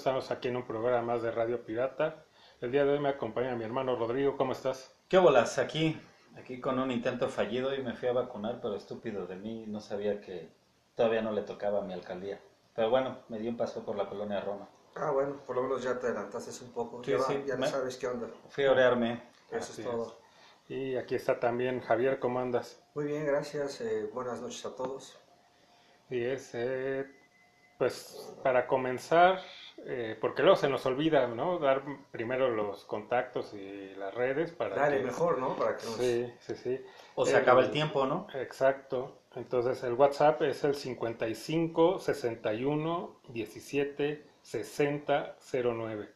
Estamos aquí en un programa más de Radio Pirata. El día de hoy me acompaña mi hermano Rodrigo. ¿Cómo estás? ¿Qué bolas? Aquí, aquí con un intento fallido y me fui a vacunar, pero estúpido de mí, no sabía que todavía no le tocaba a mi alcaldía. Pero bueno, me dio un paso por la colonia Roma. Ah, bueno, por lo menos ya te adelantaste un poco. Sí, ya sí, ya no me- sabes qué onda. Fui a orearme. Eso Así es todo. Y aquí está también Javier. ¿Cómo andas? Muy bien, gracias. eh, buenas noches a todos. Y es, eh, pues, para comenzar, eh, porque luego se nos olvida, ¿no? Dar primero los contactos y las redes para Dale, que- mejor, ¿no? Para que nos... Sí, sí, sí. O se Eh, acaba el tiempo, ¿no? Exacto. Entonces el WhatsApp es el 55 61 17 60 09.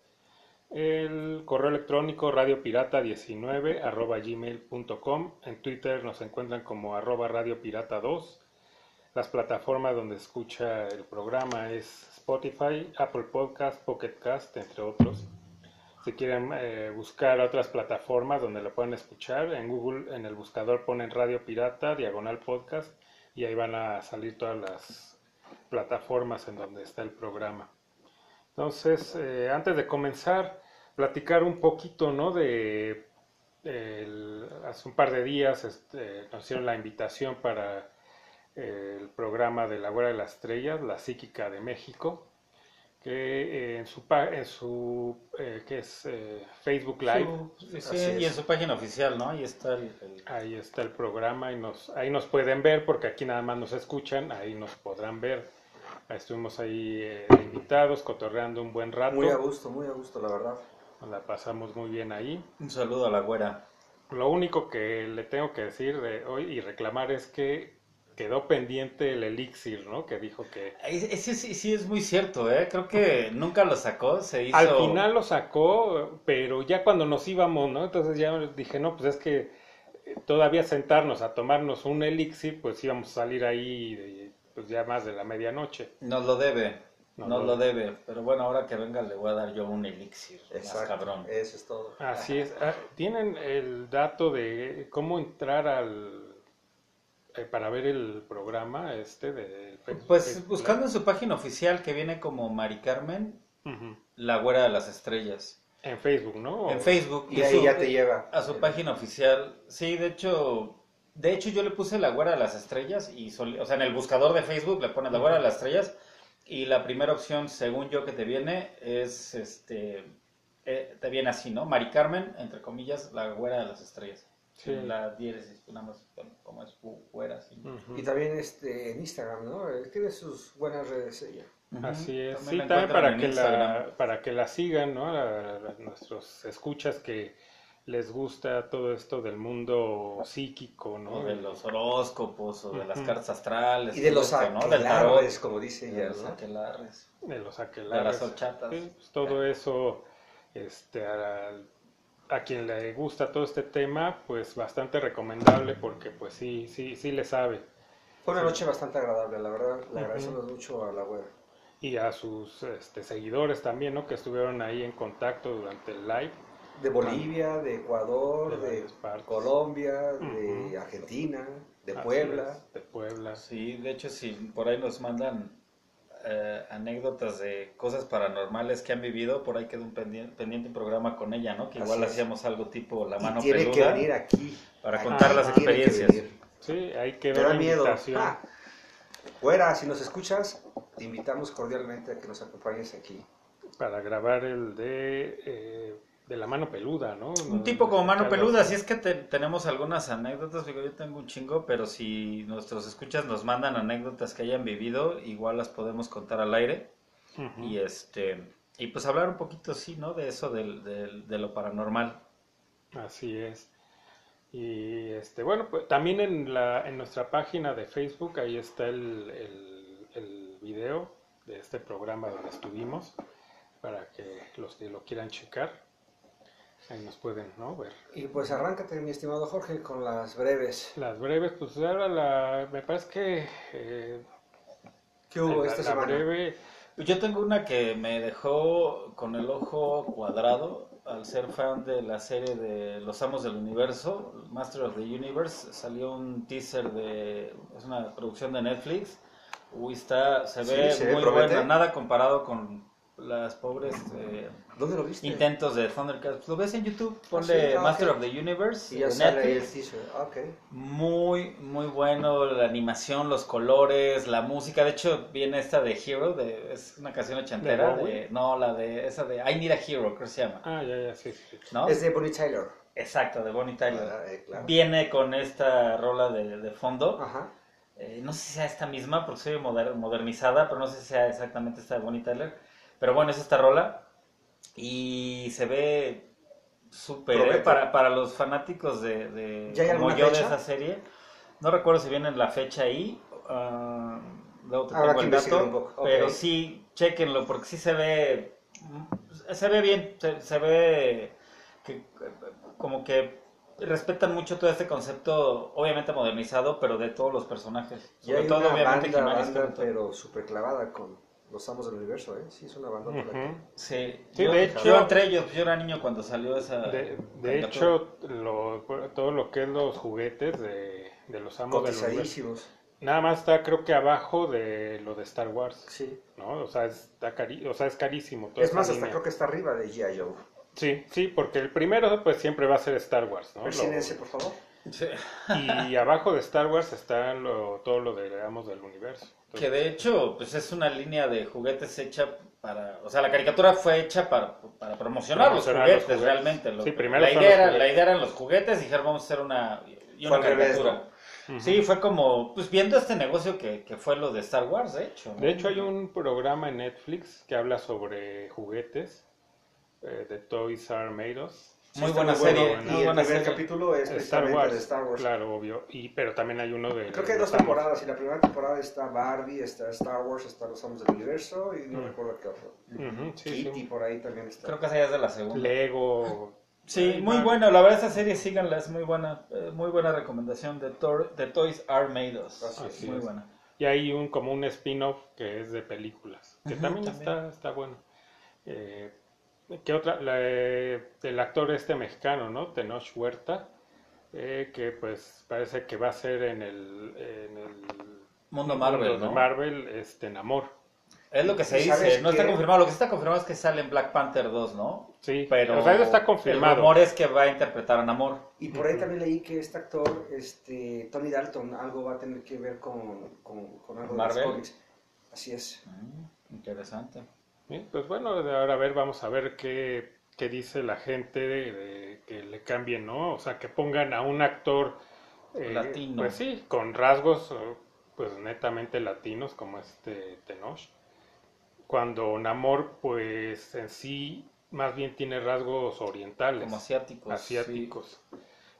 El correo electrónico radiopirata19 arroba gmail.com. En Twitter nos encuentran como arroba radiopirata2. Las plataformas donde escucha el programa es Spotify, Apple Podcast, Pocket Cast, entre otros. Si quieren eh, buscar otras plataformas donde lo pueden escuchar, en Google, en el buscador ponen Radio Pirata, diagonal podcast, y ahí van a salir todas las plataformas en donde está el programa. Entonces, eh, antes de comenzar, platicar un poquito, ¿no? De hace un par de días este, nos hicieron la invitación para el programa de la Güera de las Estrellas, la Psíquica de México, que eh, en su, pa- en su eh, que es eh, Facebook Live, Su- sí, y en su página oficial, ¿no? Ahí está el... el- ahí está el programa y nos, ahí nos pueden ver porque aquí nada más nos escuchan, ahí nos podrán ver. Estuvimos ahí eh, invitados, cotorreando un buen rato, Muy a gusto, muy a gusto, la verdad. nos la pasamos muy bien ahí. Un saludo a la güera. Lo único que le tengo que decir de hoy y reclamar es que quedó pendiente el elixir, ¿no? Que dijo que sí, sí es muy cierto, ¿eh? Creo que nunca lo sacó, se hizo... al final lo sacó, pero ya cuando nos íbamos, ¿no? Entonces ya dije, no, pues es que eh, todavía sentarnos a tomarnos un elixir, pues íbamos a salir ahí de- pues ya más de la medianoche. Nos lo debe, Nos nos lo lo debe. Pero bueno, ahora que venga le voy a dar yo un elixir. Más Exacto. cabrón. Eso es todo. Así es. Ah, ¿Tienen el dato de cómo entrar al eh, para ver el programa este de Pues buscando en su página oficial que viene como Mari Carmen, la güera de las estrellas. en Facebook, ¿no? En Facebook. Y ahí ya te lleva. A su página oficial. Sí, de hecho, de hecho yo le puse la güera de las estrellas y, sol- o sea, en el buscador de Facebook le pones la güera de las estrellas y la primera opción, según yo, que te viene es, este, eh, te viene así, ¿no? Mari Carmen, entre comillas, la güera de las estrellas. Sí. La diéresis, nada más, como es güera, así. Y también este, en Instagram, ¿no? Tiene sus buenas redes ella. Así es, También sí, para que, Instagram. la, para que la sigan, ¿no? A, a nuestros escuchas que les gusta todo esto del mundo psíquico, ¿no? O de los horóscopos, o de las cartas astrales. Y de los esto, ¿no? Del tarot, aquelarres, como dice de los ¿no? aquelarres, de los de las horchatas. Sí, pues, todo eso, este, a, a quien le gusta todo este tema, pues bastante recomendable porque pues sí, sí, sí le sabe. Fue una noche bastante agradable, la verdad. Le agradecemos mucho a la web. Y a sus este, seguidores también, ¿no? Que estuvieron ahí en contacto durante el live. De Bolivia, de Ecuador, De. Colombia, de. Argentina, de Así Puebla. es, de Puebla. Sí, de hecho, si por ahí nos mandan eh, anécdotas de cosas paranormales que han vivido, por ahí quedó un pendiente, pendiente un programa con ella, ¿no? Que igual es. hacíamos algo tipo la Y mano tiene que venir aquí. para Aquí contar las que experiencias. venir. Sí, ahí ¿Te quedó da la miedo? Ah, fuera, si nos escuchas, te invitamos cordialmente a que nos acompañes aquí. para grabar el de, eh, de la mano peluda, ¿no? Un tipo como mano peluda, si es que te- tenemos algunas anécdotas, digo, yo tengo un chingo, pero si nuestros escuchas nos mandan anécdotas que hayan vivido, igual las podemos contar al aire. Y este y pues hablar un poquito sí, ¿no? De eso del, del- de lo paranormal. Así es. Y este, bueno, pues también en la, en nuestra página de Facebook, ahí está el, el, el video de este programa donde estuvimos, para que los que lo quieran checar, ahí nos pueden, ¿no? Ver. Y pues arráncate, mi estimado Jorge, con las breves. Las breves, pues ahora la, me parece que eh, ¿Qué hubo la, esta la semana? breve, Yo tengo una que me dejó con el ojo cuadrado al ser fan de la serie de Los Amos del Universo, Master of the Universe. Salió un teaser de. Es una producción de Netflix. Uy, está. Se Sí, ve se muy promete. buena. Nada comparado con las pobres eh, ¿Dónde lo viste? intentos de Thundercats. Lo ves en YouTube, ponle sí? Ah, Master of the Universe Y ya en sale el Netflix. teaser. Ah, Ok. Muy, muy bueno, la animación, los colores, la música. De hecho, viene esta de Hero, de, es una canción ochentera. ¿De De no, la de esa de I Need a Hero, creo que se llama. Ah, ya, ya, sí, sí. ¿No? Es de Bonnie Tyler. Exacto, de Bonnie Tyler. Ah, eh, claro. Viene con esta rola de, de fondo. Ajá. Eh, no sé si sea esta misma, porque soy moder- modernizada, pero no sé si sea exactamente esta de Bonnie Tyler. Pero bueno, es esta rola. Y se ve súper, ¿eh? Para, para los fanáticos de, de ¿Ya hay como yo de esa serie. No recuerdo si viene la fecha ahí. ah, luego te tengo que el dato. un poco, ok. Pero sí, chequenlo, porque sí se ve. Se ve bien, se, se ve que como que respetan mucho todo este concepto, obviamente modernizado, pero de todos los personajes. Y Sobre hay todo, una obviamente, banda, y banda, pero súper clavada con los amos del universo, ¿eh? Sí, es una banda. por Ujú. aquí. Sí, Sí, yo, de hecho- yo entre ellos, yo era niño cuando salió esa. De, hecho, lo- todo lo que es los juguetes de, de los amos del universo, nada más está creo que abajo de lo de Star Wars, Sí. ¿no? O sea, está cari o sea, es carísimo. toda Es más, hasta creo que está arriba de G.I. Joe. Sí, sí, porque el primero pues siempre va a ser Star Wars, ¿no? Lo- Persínense, por favor. Sí. y abajo de Star Wars está lo- todo lo de amos del universo. Que de hecho, pues es una línea de juguetes hecha para. O sea, la caricatura fue hecha para, para promocionar, los, Promocionar juguetes, los juguetes. realmente. Lo- Sí, primero la, idea los era, juguetes. la idea eran los juguetes, dijeron vamos a hacer una. Y una revés, caricatura. Ujú. Sí, fue como, pues viendo este negocio que, que fue lo de Star Wars, de hecho. ¿no? De hecho, hay un programa en Netflix que habla sobre juguetes eh, de Toys R Made Us. Muy buena bueno. serie, Y muy el buena primer serie. capítulo es Star Wars, de Star Wars. claro, obvio. Y, pero también hay uno de. Creo que hay dos temporadas. Y la primera temporada está Barbie, está Star Wars, está Los Amos del Universo. Y no Mm. recuerdo qué otro. Ujú, sí, Kitty sí. por ahí también está. Creo que esa ya es de la segunda. Lego. Sí, Hay muy varios. bueno, la verdad esa serie síganla, es muy buena, eh, muy buena recomendación de, Tor- de Toys R Made Us. Así es. muy buena. Y hay un como un spin-off que es de películas, que también, también. Está, está bueno. Eh, ¿Qué otra? La, eh, el actor este mexicano, ¿no? Tenoch Huerta, eh, que pues parece que va a ser en el, en el Mundo Marvel, mundo de ¿no? Marvel, este, Namor. Es lo que se ¿Y sabes dice, no está confirmado, lo que está confirmado es que sale en Black Panther 2, ¿no? Sí, Pero o sea, eso está el confirmado. rumor es que va a interpretar a Namor. Y por ahí también leí que este actor, este, Tony Dalton, algo va a tener que ver con, con, con algo de Marvel. los cómics. Así es. Mm, interesante. Pues bueno, ahora a ver, vamos a ver qué, qué dice la gente de, de que le cambien, ¿no? O sea, que pongan a un actor eh, Latino. Pues sí, con rasgos pues netamente latinos como este Tenoch. Cuando Namor pues en sí más bien tiene rasgos orientales, Como asiáticos. asiáticos.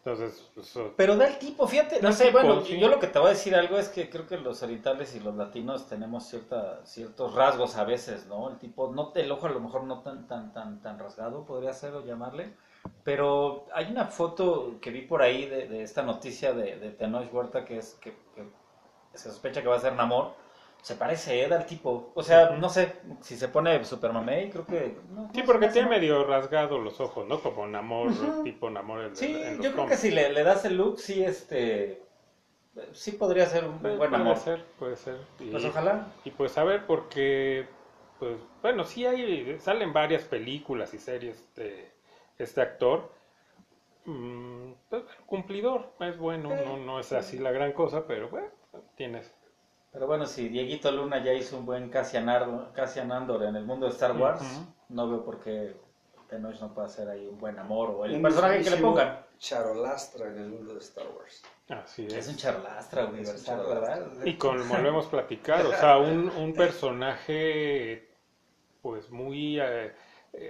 Entonces, pues. Pero da el tipo, fíjate, no sé, tipo, bueno, sí. yo lo que te voy a decir algo es que creo que los orientales y los latinos tenemos cierta, ciertos rasgos a veces, ¿no? El tipo, no el ojo a lo mejor no tan, tan, tan, tan rasgado, podría ser o llamarle. Pero hay una foto que vi por ahí de, de esta noticia de, de Tenoch Huerta que es que, que se sospecha que va a ser Namor. Se parece, ¿eh? Da el tipo. O sea, no sé, si se pone Super Mamey, creo que... no, sí, porque tiene medio rasgado los ojos, ¿no? Como Namor, Ujú. tipo Namor Sí, en los yo creo que si le, le das el look, sí, este... Sí podría ser un Pues, buen puede amor. ser, puede ser. Y- Pues ojalá. Y pues a ver, porque, pues, bueno, sí hay, salen varias películas y series de este actor. Mm, pues, cumplidor, es bueno, Sí. no, no es así la gran cosa, pero bueno, tienes. Pero bueno, si Dieguito Luna ya hizo un buen Cassian, Ar- Cassian Andor en el mundo de Star Wars, no veo por qué Tenoch no puede hacer ahí un buen amor o el Un personaje que le pongan. Charolastra en el mundo de Star Wars. Así Es es. un un universal. ¿verdad? Y como lo hemos platicado, o sea, un, un personaje, pues, muy eh,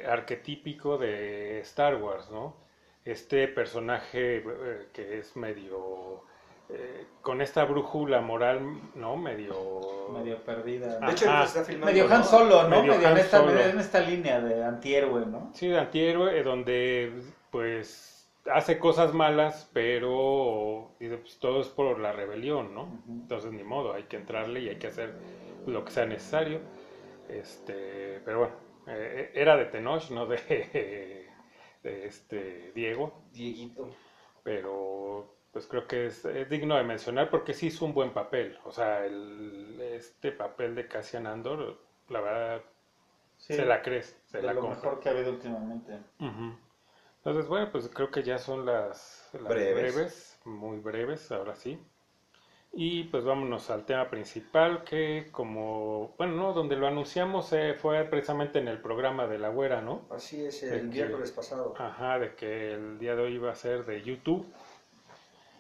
arquetípico de Star Wars, ¿no? Este personaje eh, que es medio, eh, con esta brújula moral, ¿no? Medio... Medio perdida. De hecho, Ajá. está filmando. Medio Han. Solo, ¿no? Medio Medio, en, esta, Solo. en esta línea de antihéroe, ¿no? Sí, de antihéroe, eh, donde pues hace cosas malas, pero dice, pues todo es por la rebelión, ¿no? Entonces ni modo, hay que entrarle y hay que hacer lo que sea necesario. Este, pero bueno, eh, era de Tenoch, no de, de este Diego, Dieguito. pero pues creo que es, es digno de mencionar porque sí hizo un buen papel. O sea, el, este papel de Cassian Andor, la verdad, Sí, se la crees, se de la lo mejor que ha habido últimamente. Entonces, bueno, pues creo que ya son las, las Breves. breves, muy breves, ahora sí. Y pues vámonos al tema principal, que como, bueno, no, donde lo anunciamos eh, fue precisamente en el programa de la güera, ¿no? Así es, De el que- miércoles pasado. Ajá, de que el día de hoy iba a ser de YouTube.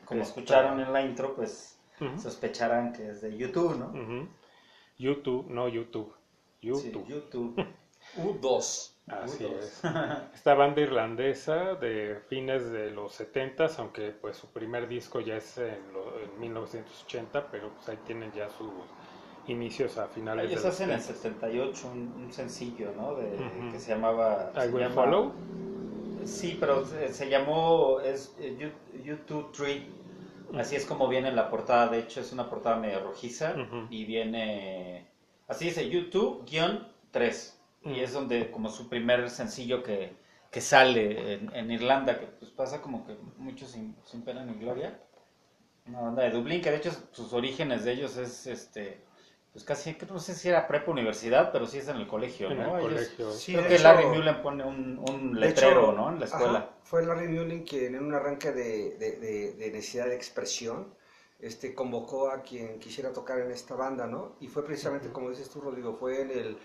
Como escucharon en la intro, pues Ujú, sospecharán que es de YouTube, ¿no? ujú. YouTube, no YouTube, Sí, YouTube. YouTube. U2. Así U2. es. Esta banda irlandesa de fines de los 70 aunque pues su primer disco ya es en, lo- en 1980, pero pues ahí tienen ya sus inicios a finales de Ellos los hacen en 70. 78 un, un sencillo, ¿no? De, Ujú. Que se llamaba... I se Will llama- Follow. Sí, pero se, se llamó es eh, You- YouTube Tree. Así es como viene en la portada. De hecho, es una portada medio rojiza y viene... Así dice YouTube-3. Y Ujú. es donde como su primer sencillo que, que sale en, en Irlanda, que pues pasa como que mucho sin, sin pena ni gloria. Una banda de Dublín, que de hecho sus orígenes de ellos es este... Pues casi, que no sé si era prepa universidad, pero sí es en el colegio, En ¿no? el Ellos- colegio. Sí, Creo que hecho- Larry Mullen pone un, un letrero, hecho, ¿no? En la ajá, escuela. fue Larry Mullen quien en un arranque de, de- de- de necesidad de expresión este, convocó a quien quisiera tocar en esta banda, ¿no? Y fue precisamente, como dices tú, Rodrigo, fue en el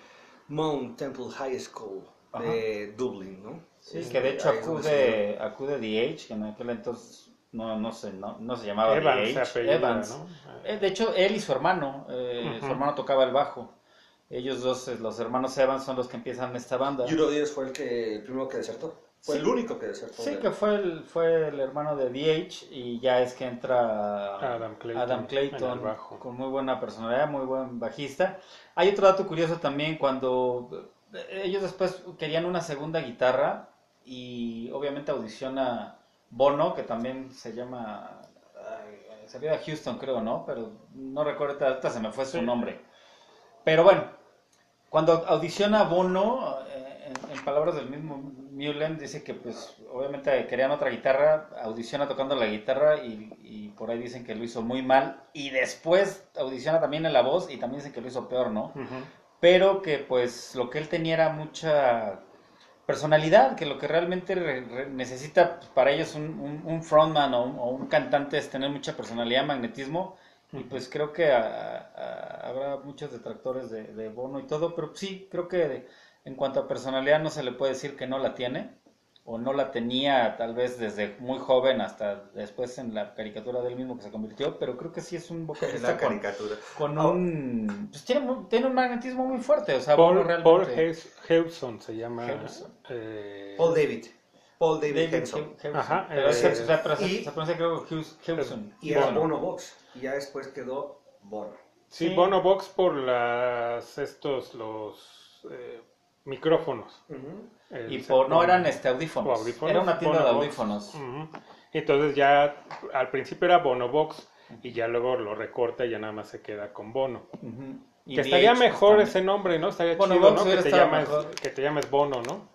Mount Temple High School de Dublin, ¿no? Sí, Este, que de hecho acude, acude DH, que en aquel entonces no, no, se, no, no se llamaba Evans se DH, apellida, Evans. ¿no? Eh, De hecho, él y su hermano, eh, su hermano tocaba el bajo. Ellos dos, eh, los hermanos Evans, son los que empiezan esta banda. Euro Díaz fue el, que, el primero que desertó. Fue Sí. el único que desertó. Sí, de- que fue el, fue el hermano de DH y ya es que entra Adam Clayton Adam Clayton, bajo. con muy buena personalidad, muy buen bajista. Hay otro dato curioso también cuando eh, ellos después querían una segunda guitarra y obviamente audiciona Bono, que también se llama, salió de Houston creo, ¿no? Pero no recuerdo, ahorita- se me fue su nombre. Pero bueno, cuando audiciona Bono, eh, en, en palabras del mismo Mullen, dice que pues obviamente querían otra guitarra, audiciona tocando la guitarra y, y por ahí dicen que lo hizo muy mal y después audiciona también en la voz y también dicen que lo hizo peor, ¿no? Pero que pues lo que él tenía era mucha personalidad, que lo que realmente re- necesita pues, para ellos un, un- frontman o un, cantante es tener mucha personalidad, magnetismo, y pues creo que a- habrá muchos detractores de, de Bono y todo, pero sí, creo que en cuanto a personalidad no se le puede decir que no la tiene, o no la tenía tal vez desde muy joven hasta después en la caricatura del mismo que se convirtió, pero creo que sí es un vocalista la con, caricatura. con un... Pues tiene, un magnetismo muy fuerte, o sea, Paul, Bono Paul realmente... Heus- Hewson se llama. Hewson. eh, Paul David. Paul David, David Hewson. Ajá, Pero eh, se, y- se pronuncia creo Hewson. Y era Bono. Bono Box. Y ya después quedó Bono. Sí, Sí. Bono Box por las estos los eh, micrófonos. Y por, no eran este, audífonos. Era una tienda de audífonos. Entonces ya al principio era Bono Box y ya luego lo recorta y ya nada más se queda con Bono. Y que estaría mejor ese nombre, ¿no? Estaría Bono chido, Box ¿no? Que te, llames, que te llames Bono, ¿no?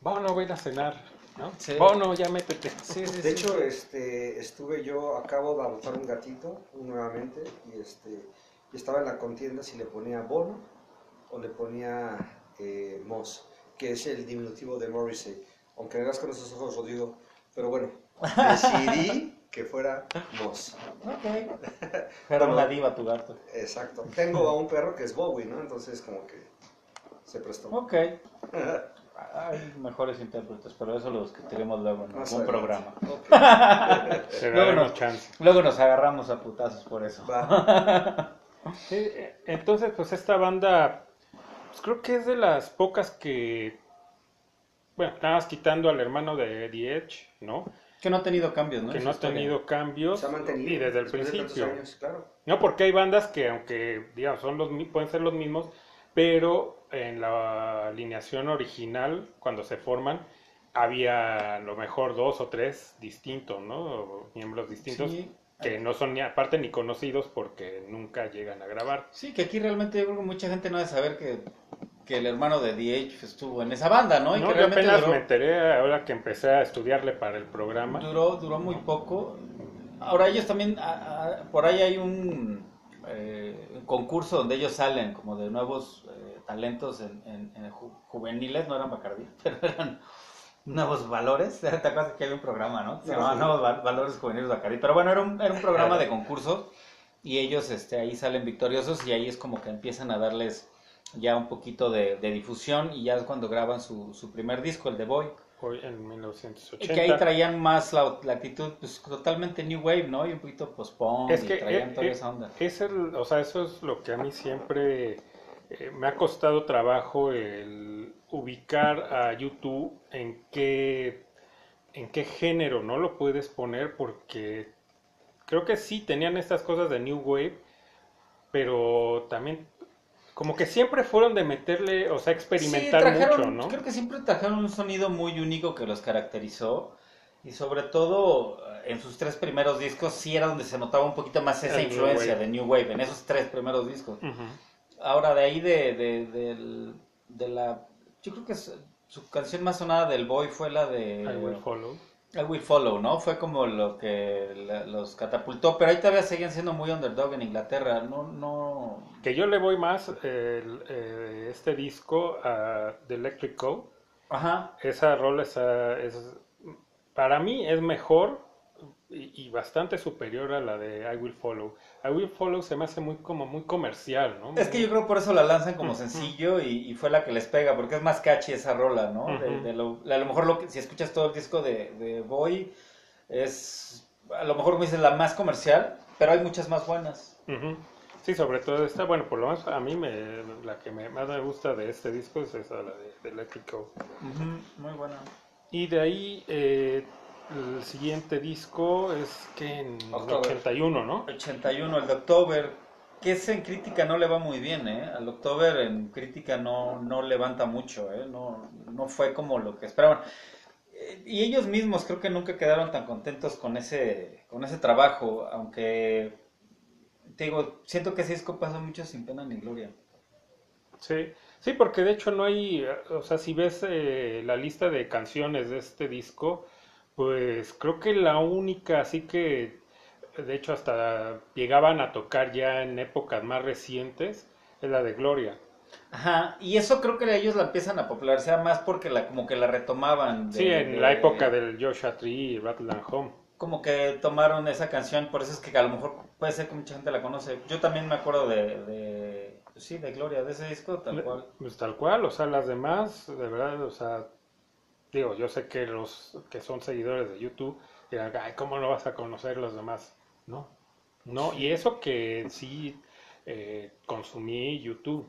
Bono, ven a cenar, ¿no? Sí. Bono, ya métete. Sí, sí, De sí. hecho, este, estuve yo, acabo de adoptar un gatito nuevamente y, este, y estaba en la contienda si le ponía Bono o le ponía eh, Moss, que es el diminutivo de Morrissey. Aunque veas con esos ojos, Rodrigo. Pero bueno, decidí que fuera Moss. Ok. Era Bueno. una diva tu gato. Exacto. Tengo a un perro que es Bowie, ¿no? Entonces como que se prestó. Ok. Hay mejores intérpretes, pero eso los que tenemos luego en Más algún adelante. programa. Ok. Se Luego nos- chance. Luego nos agarramos a putazos por eso. Va. Sí, eh, entonces, pues esta banda, pues creo que es de las pocas que, bueno, nada más quitando al hermano de The Edge, ¿no? Que no ha tenido cambios, ¿no? que no ha tenido cambios Se ha mantenido. y desde el después de tantos principio. años, claro. No, porque hay bandas que aunque digamos son los pueden ser los mismos, pero en la alineación original cuando se forman había a lo mejor dos o tres distintos, ¿no? O miembros distintos Sí. que no son ni aparte ni conocidos porque nunca llegan a grabar. Sí, que aquí realmente yo creo que mucha gente no debe saber que, que el hermano de DH estuvo en esa banda, ¿no? Y No, que yo apenas duró, me enteré ahora que empecé a estudiarle para el programa. duró, duró muy poco. Ahora ellos también, a- a- por ahí hay un eh, concurso donde ellos salen como de nuevos eh, talentos en, en- en ju- juveniles, no eran Bacardí, pero eran Nuevos Valores. ¿Te acuerdas que había un programa, no? Se No, llamaba sí. Nuevos Val- Valores Juveniles Bacardí. Pero bueno, era un, era un programa de concursos y ellos este, ahí salen victoriosos y ahí es como que empiezan a darles ya un poquito de, de difusión y ya es cuando graban su, su primer disco, el de Boy. Hoy en Y 1980. que ahí traían más la, la actitud pues totalmente new wave, ¿no? Y un poquito post-punk Es y que traían eh, toda eh, esa onda. es el, o sea, eso es lo que a mí siempre eh, me ha costado trabajo el ubicar a YouTube en qué en qué género no lo puedes poner porque creo que sí tenían estas cosas de New Wave, pero también como que siempre fueron de meterle, o sea, experimentar Sí, trajeron- mucho, ¿no? Creo que siempre trajeron un sonido muy único que los caracterizó. Y sobre todo eh, en sus tres primeros discos sí era donde se notaba un poquito más esa El influencia de New Wave, en esos tres primeros discos. Ahora de ahí de, de, del- de la... Yo creo que su canción más sonada del Boy fue la de... I Will Follow. I Will Follow, ¿no? Fue como lo que la- los catapultó, pero ahí todavía seguían siendo muy underdog en Inglaterra, no, no... Que yo le voy más el, eh, este disco a The Electric Co. Ajá, Esa rola esa- es, para mí es mejor y, y bastante superior a la de I Will Follow. I Will Follow se me hace muy como muy comercial, ¿no? Es que yo creo por eso la lanzan como sencillo y, y fue la que les pega, porque es más catchy esa rola, ¿no? De- Ujú. de lo- a lo mejor lo que, si escuchas todo el disco de, de Boy, es a lo mejor me dices la más comercial, pero hay muchas más buenas. Ujú. Sí, sobre todo esta, bueno, por lo menos a mí me, la que me, más me gusta de este disco es esa, la de, de Electric. Muy buena. Y de ahí eh, el siguiente disco es que en October. 81, ¿no? 81, el de October, que ese en crítica no le va muy bien, ¿eh? Al October en crítica no, no levanta mucho, ¿eh? No, no fue como lo que esperaban. Eh, Y ellos mismos creo que nunca quedaron tan contentos con ese, con ese trabajo, aunque, te digo, siento que ese disco pasa mucho sin pena ni gloria. Sí, sí, porque de hecho no hay, o sea, si ves eh, la lista de canciones de este disco, pues creo que la única, así que de hecho hasta llegaban a tocar ya en épocas más recientes, es la de Gloria. Ajá, y eso creo que ellos la empiezan a popularizar más porque la, como que la retomaban. de- Sí, en de- la época del Joshua Tree y Rattle and Home. como que tomaron esa canción, por eso es que a lo mejor puede ser que mucha gente la conoce. Yo también me acuerdo de, de sí, de Gloria, de ese disco, tal cual. Pues tal cual, o sea, las demás, de verdad, o sea, digo, yo sé que los que son seguidores de YouTube dirán, ay, ¿cómo no vas a conocer los demás? No, no, y eso que sí eh, consumí YouTube,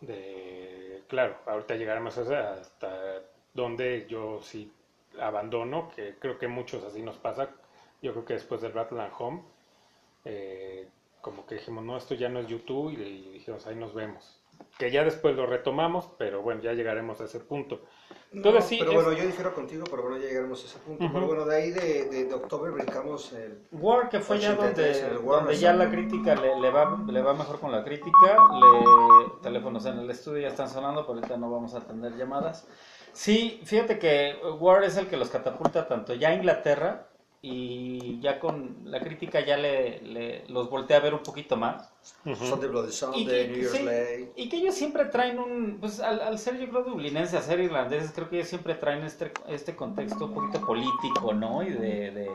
de, claro, ahorita llegaremos hasta donde yo sí abandono, que creo que muchos así nos pasa, yo creo que después del Rattle and Home, eh, como que dijimos, no, esto ya no es YouTube y, y dijimos, ahí nos vemos. Que ya después lo retomamos, pero bueno, ya llegaremos a ese punto. Entonces No, sí, pero es- bueno, yo difiero contigo, pero bueno, ya llegaremos a ese punto. Pero bueno, de ahí de, de, de octubre brincamos el... War, que fue ya donde, 83, el War donde ya la crítica le, le va, le va mejor con la crítica. Le, teléfonos en el estudio ya están sonando, pero ahorita no vamos a atender llamadas. Sí, fíjate que War es el que los catapulta tanto ya a Inglaterra y ya con la crítica ya le, le- los voltea a ver un poquito más. Sunday Bloody Y Sunday, que, New Year's sí, Day. y que ellos siempre traen un, pues al, al ser yo creo dublinense, a ser irlandeses, creo que ellos siempre traen este, este contexto un poquito político, ¿no? Y de, de-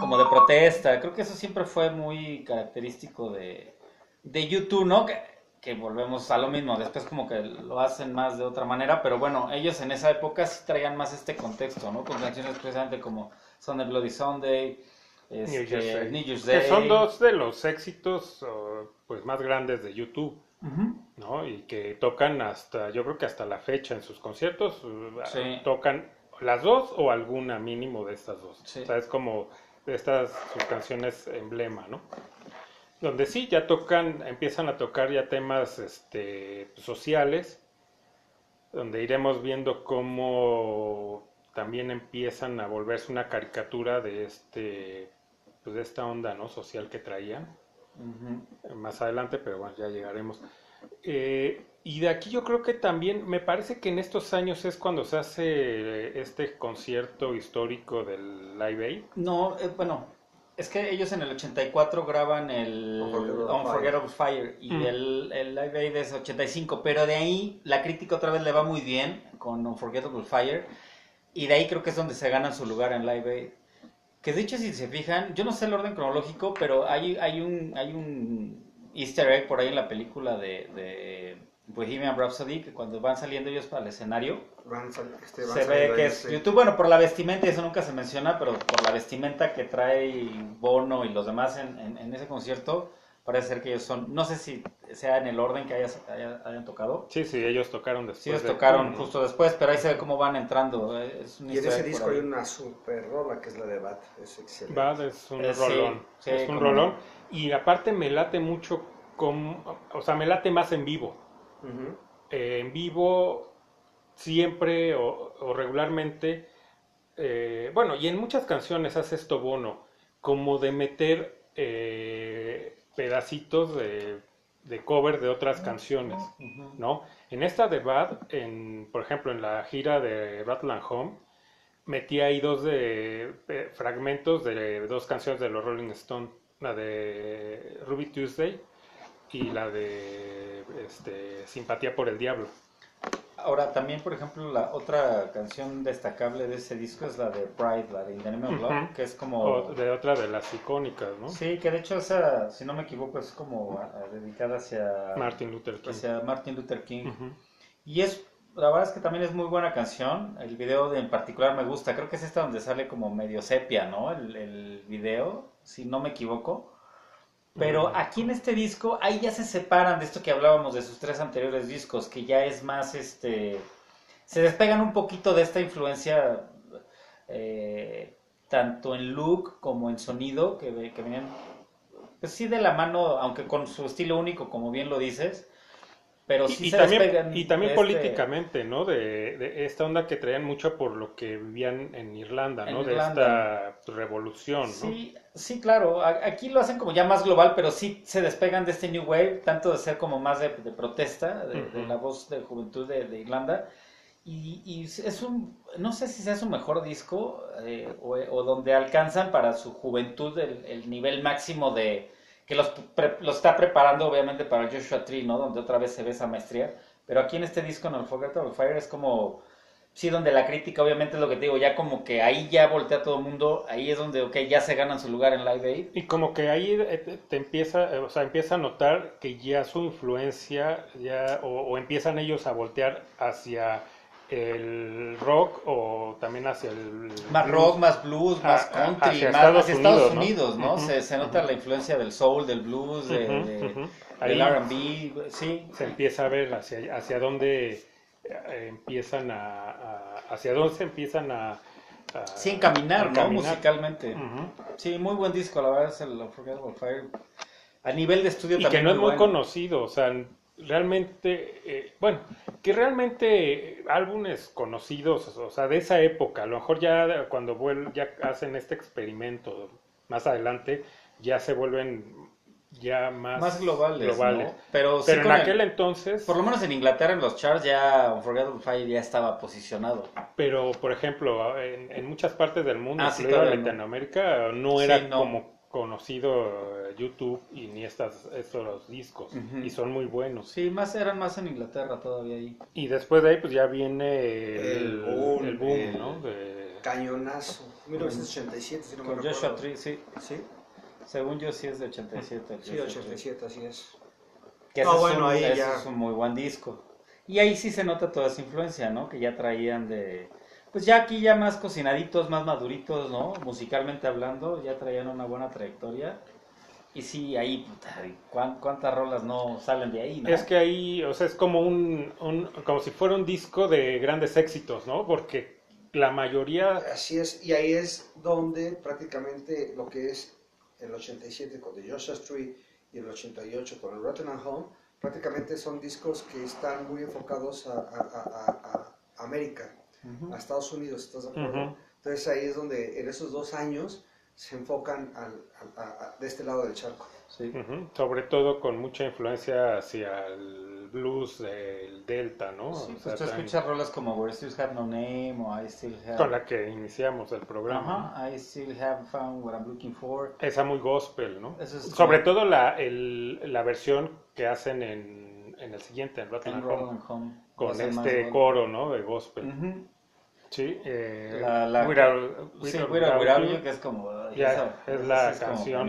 como de protesta, creo que eso siempre fue muy característico de, de YouTube, ¿no? Que, que volvemos a lo mismo, después como que lo hacen más de otra manera, pero bueno, ellos en esa época sí traían más este contexto, ¿no? Con canciones precisamente como Sunday Bloody Sunday, este, New Year's Day. New Year's Que son dos de los éxitos pues más grandes de YouTube. ¿no? Y que tocan hasta, yo creo que hasta la fecha en sus conciertos, uh, Sí. tocan las dos o alguna mínimo de estas dos. Sí. O sea, es como de estas sus canciones emblema, ¿no? Donde sí, ya tocan, empiezan a tocar ya temas este, sociales, donde iremos viendo cómo también empiezan a volverse una caricatura de este, pues de esta onda, ¿no? Social que traían más adelante, pero bueno, ya llegaremos. Eh, y de aquí yo creo que también, me parece que en estos años es cuando se hace este concierto histórico del Live Aid. No, eh, bueno, Es que ellos en el 84 graban el Unforgettable Unforgettable Fire y Mm. el, el Live Aid es 85, pero de ahí la crítica otra vez le va muy bien con Unforgettable Fire y de ahí creo que es donde se ganan su lugar en Live Aid. Que de hecho si se fijan, yo no sé el orden cronológico, pero hay, hay, un, hay un easter egg por ahí en la película de, de Bohemian Rhapsody, que cuando van saliendo ellos para el escenario, Van este, van se ve que es sí. YouTube, bueno, por la vestimenta, y eso nunca se menciona, pero por la vestimenta que trae Bono y los demás en, en- en ese concierto, parece ser que ellos son, no sé si sea en el orden que hayas- haya- hayan tocado. Sí, sí, ellos tocaron después. Sí, ellos de- tocaron justo después, pero ahí se ve cómo van entrando. eh, Es un Y en ese disco hay una super rola que es la de Bat. Es excelente. Bad es un Eh, rolón. sí, es un rolón. no. Y aparte me late mucho como, o sea, me late más en vivo. Eh, en vivo siempre o, o regularmente, eh, bueno, y en muchas canciones hace esto Bono, como de meter eh, pedacitos de, de cover de otras canciones. ¿no? En esta de Bad, en, por ejemplo, en la gira de Rattle and Home, metí ahí dos de eh, fragmentos de dos canciones de los Rolling Stones, la de Ruby Tuesday y la de este, Simpatía por el Diablo. Ahora, también, por ejemplo, la otra canción destacable de ese disco es la de Pride, la de In the Name of Love, que es como... O de otra de las icónicas, ¿no? Sí, que de hecho esa, si no me equivoco, es como dedicada hacia Martin Luther King. hacia Martin Luther King. Ujú. Y es, la verdad es que también es muy buena canción. El video de- en particular me gusta. Creo que es esta donde sale como medio sepia, ¿no? El, el video, si no me equivoco. Pero aquí en este disco, ahí ya se separan de esto que hablábamos de sus tres anteriores discos, que ya es más, este, se despegan un poquito de esta influencia, eh, tanto en look como en sonido, que, que venían, pues sí de la mano, aunque con su estilo único, como bien lo dices, pero sí Y, y se también, despegan y también de este- políticamente, ¿no? De, de esta onda que traían mucho por lo que vivían en Irlanda, En ¿no? De Irlanda. esta revolución, ¿no? Sí, sí, claro. Aquí lo hacen como ya más global, pero sí se despegan de este New Wave, tanto de ser como más de, de protesta, de, de Ujú. la voz de juventud de, de Irlanda. Y, y es un, no sé si sea su mejor disco eh, o, o donde alcanzan para su juventud el, el nivel máximo de que los, pre- los está preparando obviamente para Joshua Tree, ¿no? Donde otra vez se ve esa maestría. Pero aquí en este disco, en el Forgettable Fire, es como, sí, donde la crítica obviamente es lo que te digo, ya como que ahí ya voltea todo el mundo, ahí es donde, ok, ya se ganan su lugar en Live Aid. Y como que ahí eh, te, te empieza, eh, o sea, empieza a notar que ya su influencia, ya, o, o empiezan ellos a voltear hacia el rock o también hacia el Más rock, más blues, más Ah, ah, country, hacia más Estados hacia Estados Unidos, ¿no? Se, se nota la influencia del soul, del blues, de, del R&B, sí. se empieza a ver hacia, hacia dónde eh, empiezan a, a- hacia dónde se empiezan a, a- Sí, encaminar, ¿no? caminar. Musicalmente. Sí, muy buen disco, la verdad es el Unforgettable Fire. A nivel de estudio Y que también no es muy bueno. conocido, o sea, realmente, eh, bueno, que realmente eh, álbumes conocidos, o sea, de esa época, a lo mejor ya cuando vuel- ya hacen este experimento más adelante, ya se vuelven ya más, Más globales, globales. ¿no? Pero, sí Pero en el- aquel entonces, por lo menos en Inglaterra en los charts ya Unforgettable Fire ya estaba posicionado. pero por ejemplo, en, en muchas partes del mundo, Ah, sí, no. Latinoamérica, no Sí, era no. como conocido eh, YouTube y ni estas, estos discos, y son muy buenos. Sí, más eran más en Inglaterra todavía ahí. Y después de ahí, pues ya viene el, El boom, el boom, el- ¿no? De- Cañonazo. 1987, si no me Con recuerdo. Joshua Tree, sí. Sí, Según yo sí es de 87. el sí, Joshua Tree. 87, así es. Que No, bueno, un- ahí ya. es un muy buen disco. Y ahí sí se nota toda esa influencia, ¿no? Que ya traían de... Pues ya aquí ya más cocinaditos, más maduritos, ¿no? Musicalmente hablando, ya traían una buena trayectoria. Y sí, ahí, puta, ¿cuán- ¿cuántas rolas no salen de ahí, no? Es que ahí, o sea, es como un, un- como si fuera un disco de grandes éxitos, ¿no? Porque la mayoría, Así es, y ahí es donde prácticamente lo que es el 87 con The Joshua Street y el 88 con el Rotten and Home, prácticamente son discos que están muy enfocados a, a- a- a- a Ujú. a Estados Unidos, ¿estás de acuerdo? Ujú. Entonces ahí es donde en esos dos años se enfocan al- al- a- a- de este lado del charco. Sí. ujú, sobre todo con mucha influencia hacia el blues del Delta, ¿no? Sí, O pues sea, tú rolas como Where Still Have No Name o I Still Have... con la que iniciamos el programa. Ajá, I Still Have Found What I'm Looking For. Esa muy gospel, ¿no? Es Sobre como- todo la, el- la versión que hacen en, en el siguiente, en Rattle and Home, con este coro, ¿no? De gospel. Ujú. Sí, eh, La- la- You, que es como... ya, esa- es la es como que canción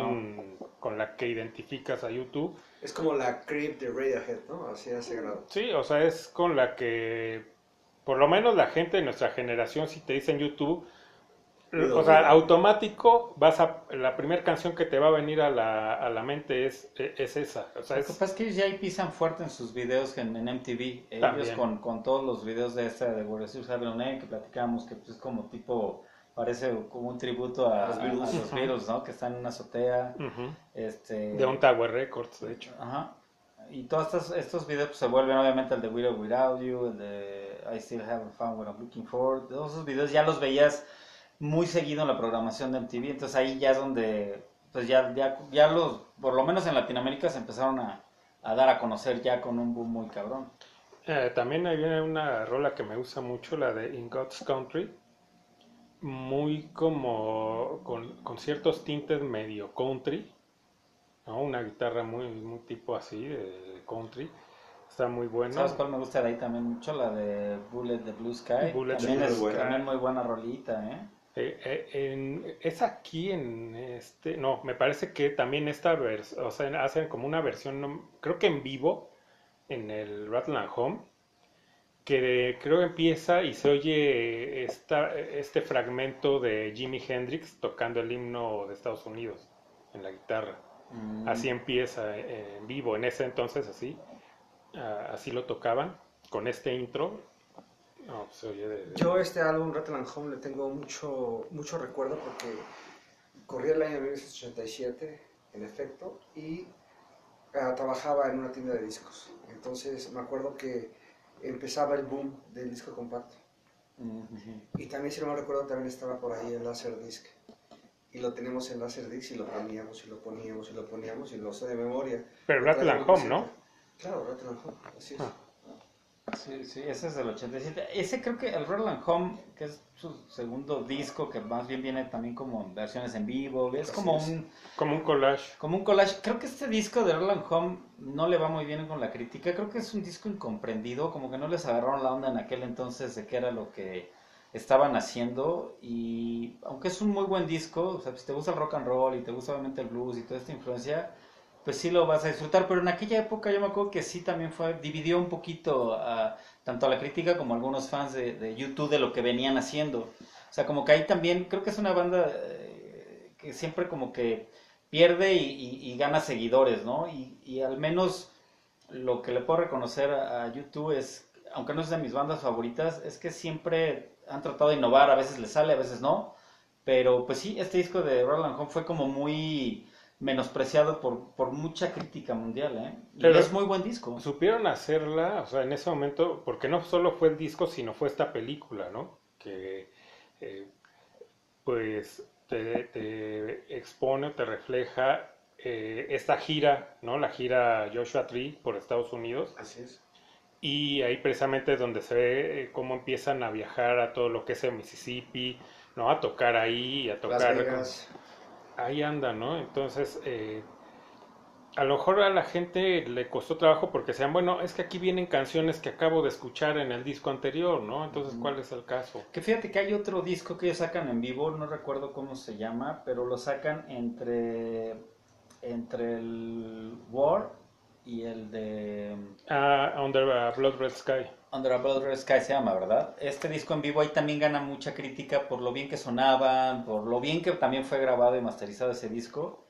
no. con la que identificas a YouTube. Es como la Creep de Radiohead, ¿no? Así a ese grado. Sí, o sea, es con la que, por lo menos la gente de nuestra generación, si te dicen YouTube, o sea, automático, vas a, la primera canción que te va a venir a la, a la mente es, es esa. O sea, Lo que pasa es que ellos ya ahí pisan fuerte en sus videos en, en MTV. Ellos También. con, con todos los videos de esta de Where Still Have No Name que platicamos, que pues, es como tipo, parece como un tributo a, Los a- Beatles. a los Ujú. Beatles, ¿no? Que están en una azotea. Este, de un Tower Records, de hecho. Ajá. Y todos estos, estos videos pues, se vuelven obviamente el de Without Without You, el de I Still Haven't Found What I'm Looking For. Todos esos videos ya los veías muy seguido en la programación de MTV. Entonces ahí ya es donde, pues ya, ya, ya los, por lo menos en Latinoamérica se empezaron a, a dar a conocer ya con un boom muy cabrón. Eh, también hay una rola que me gusta mucho, la de In God's Country, muy como con, con ciertos tintes medio country, ¿no? Una guitarra muy, muy tipo así, de country, está muy buena. ¿Sabes cuál me gusta de ahí también mucho? La de Bullet the Blue Sky. Bullet también es Sky. también muy buena rolita, ¿eh? Eh, eh, en- es aquí en este, no, me parece que también esta versión, o sea, hacen como una versión, no- creo que en vivo, en el Rattle and Home, que creo empieza y se oye esta, este fragmento de Jimi Hendrix tocando el himno de Estados Unidos en la guitarra. Mm. Así empieza eh, en vivo, en ese entonces así, ah, así lo tocaban, con este intro. No, oye de- de- Yo este álbum, Rattle and Home, le tengo mucho, mucho recuerdo porque corría el año 1987, en efecto, y ah, trabajaba en una tienda de discos. Entonces me acuerdo que empezaba el boom del disco compacto. Mm, ujú. Y también, si no me recuerdo, también estaba por ahí el Laserdisc. Y lo teníamos en Laserdisc y lo poníamos y lo poníamos y lo poníamos y lo sé de memoria. Pero Rattle Home. ¿no? Claro, Rattle and Home, así es. Ah. Sí, sí, ese es del 87. Ese creo que el Roland Home, que es su segundo disco, que más bien viene también como en versiones en vivo, es Así como es. un Como un collage. como un collage. Creo que este disco de Roland Home no le va muy bien con la crítica. Creo que es un disco incomprendido, como que no les agarraron la onda en aquel entonces de qué era lo que estaban haciendo. Y aunque es un muy buen disco, o sea, si te gusta el rock and roll y te gusta obviamente el blues y toda esta influencia, pues sí lo vas a disfrutar. Pero en aquella época yo me acuerdo que sí también fue, dividió un poquito a, tanto a la crítica como a algunos fans de, YouTube de lo que venían haciendo. O sea, como que ahí también creo que es una banda eh, que siempre como que pierde y, gana seguidores, ¿no? Y, y al menos lo que le puedo reconocer a, a YouTube es, aunque no es de mis bandas favoritas, es que siempre han tratado de innovar, a veces les sale, a veces no, pero pues sí, este disco de Roland Home fue como muy menospreciado por, por mucha crítica mundial, ¿eh? Y Pero- es muy buen disco. Supieron hacerla, o sea, en ese momento, porque no solo fue el disco, sino fue esta película, ¿no? Que, eh, pues, te, te expone, te refleja eh, esta gira, ¿no? La gira Joshua Tree por Estados Unidos. Así es. Y ahí precisamente es donde se ve eh, cómo empiezan a viajar a todo lo que es el Mississippi, ¿no? A tocar ahí, a Las tocar... ahí anda, ¿no? Entonces, eh, a lo mejor a la gente le costó trabajo porque sean, bueno, es que aquí vienen canciones que acabo de escuchar en el disco anterior, ¿no? Entonces. ¿cuál es el caso? Que fíjate que hay otro disco que ellos sacan en vivo, no recuerdo cómo se llama, pero lo sacan entre, entre el War y el de Ah, Under Blood Red Sky. Under a Blood Red Sky se llama, ¿verdad? Este disco en vivo ahí también gana mucha crítica por lo bien que sonaban, por lo bien que también fue grabado y masterizado ese disco.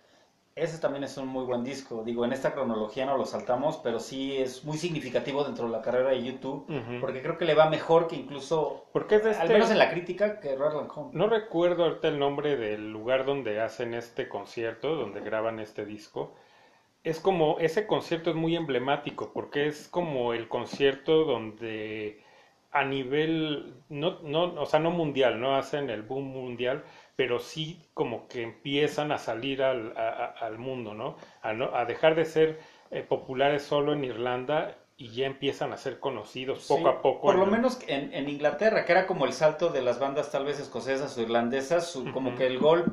Ese también es un muy buen disco. Digo, en esta cronología no lo saltamos, pero sí es muy significativo dentro de la carrera de YouTube, Ujú. porque creo que le va mejor que incluso, Porque es de al este- menos en la crítica, que Roland Home. No recuerdo ahorita el nombre del lugar donde hacen este concierto, donde graban este disco. Es como, ese concierto es muy emblemático porque es como el concierto donde a nivel, no, no, o sea, no mundial, no hacen el boom mundial, pero sí como que empiezan a salir al, a- al mundo, ¿no? A, no- a dejar de ser eh, populares solo en Irlanda y ya empiezan a ser conocidos Sí, poco a poco. Por lo en- menos en, en Inglaterra, que era como el salto de las bandas tal vez escocesas o irlandesas, su- como que el gol,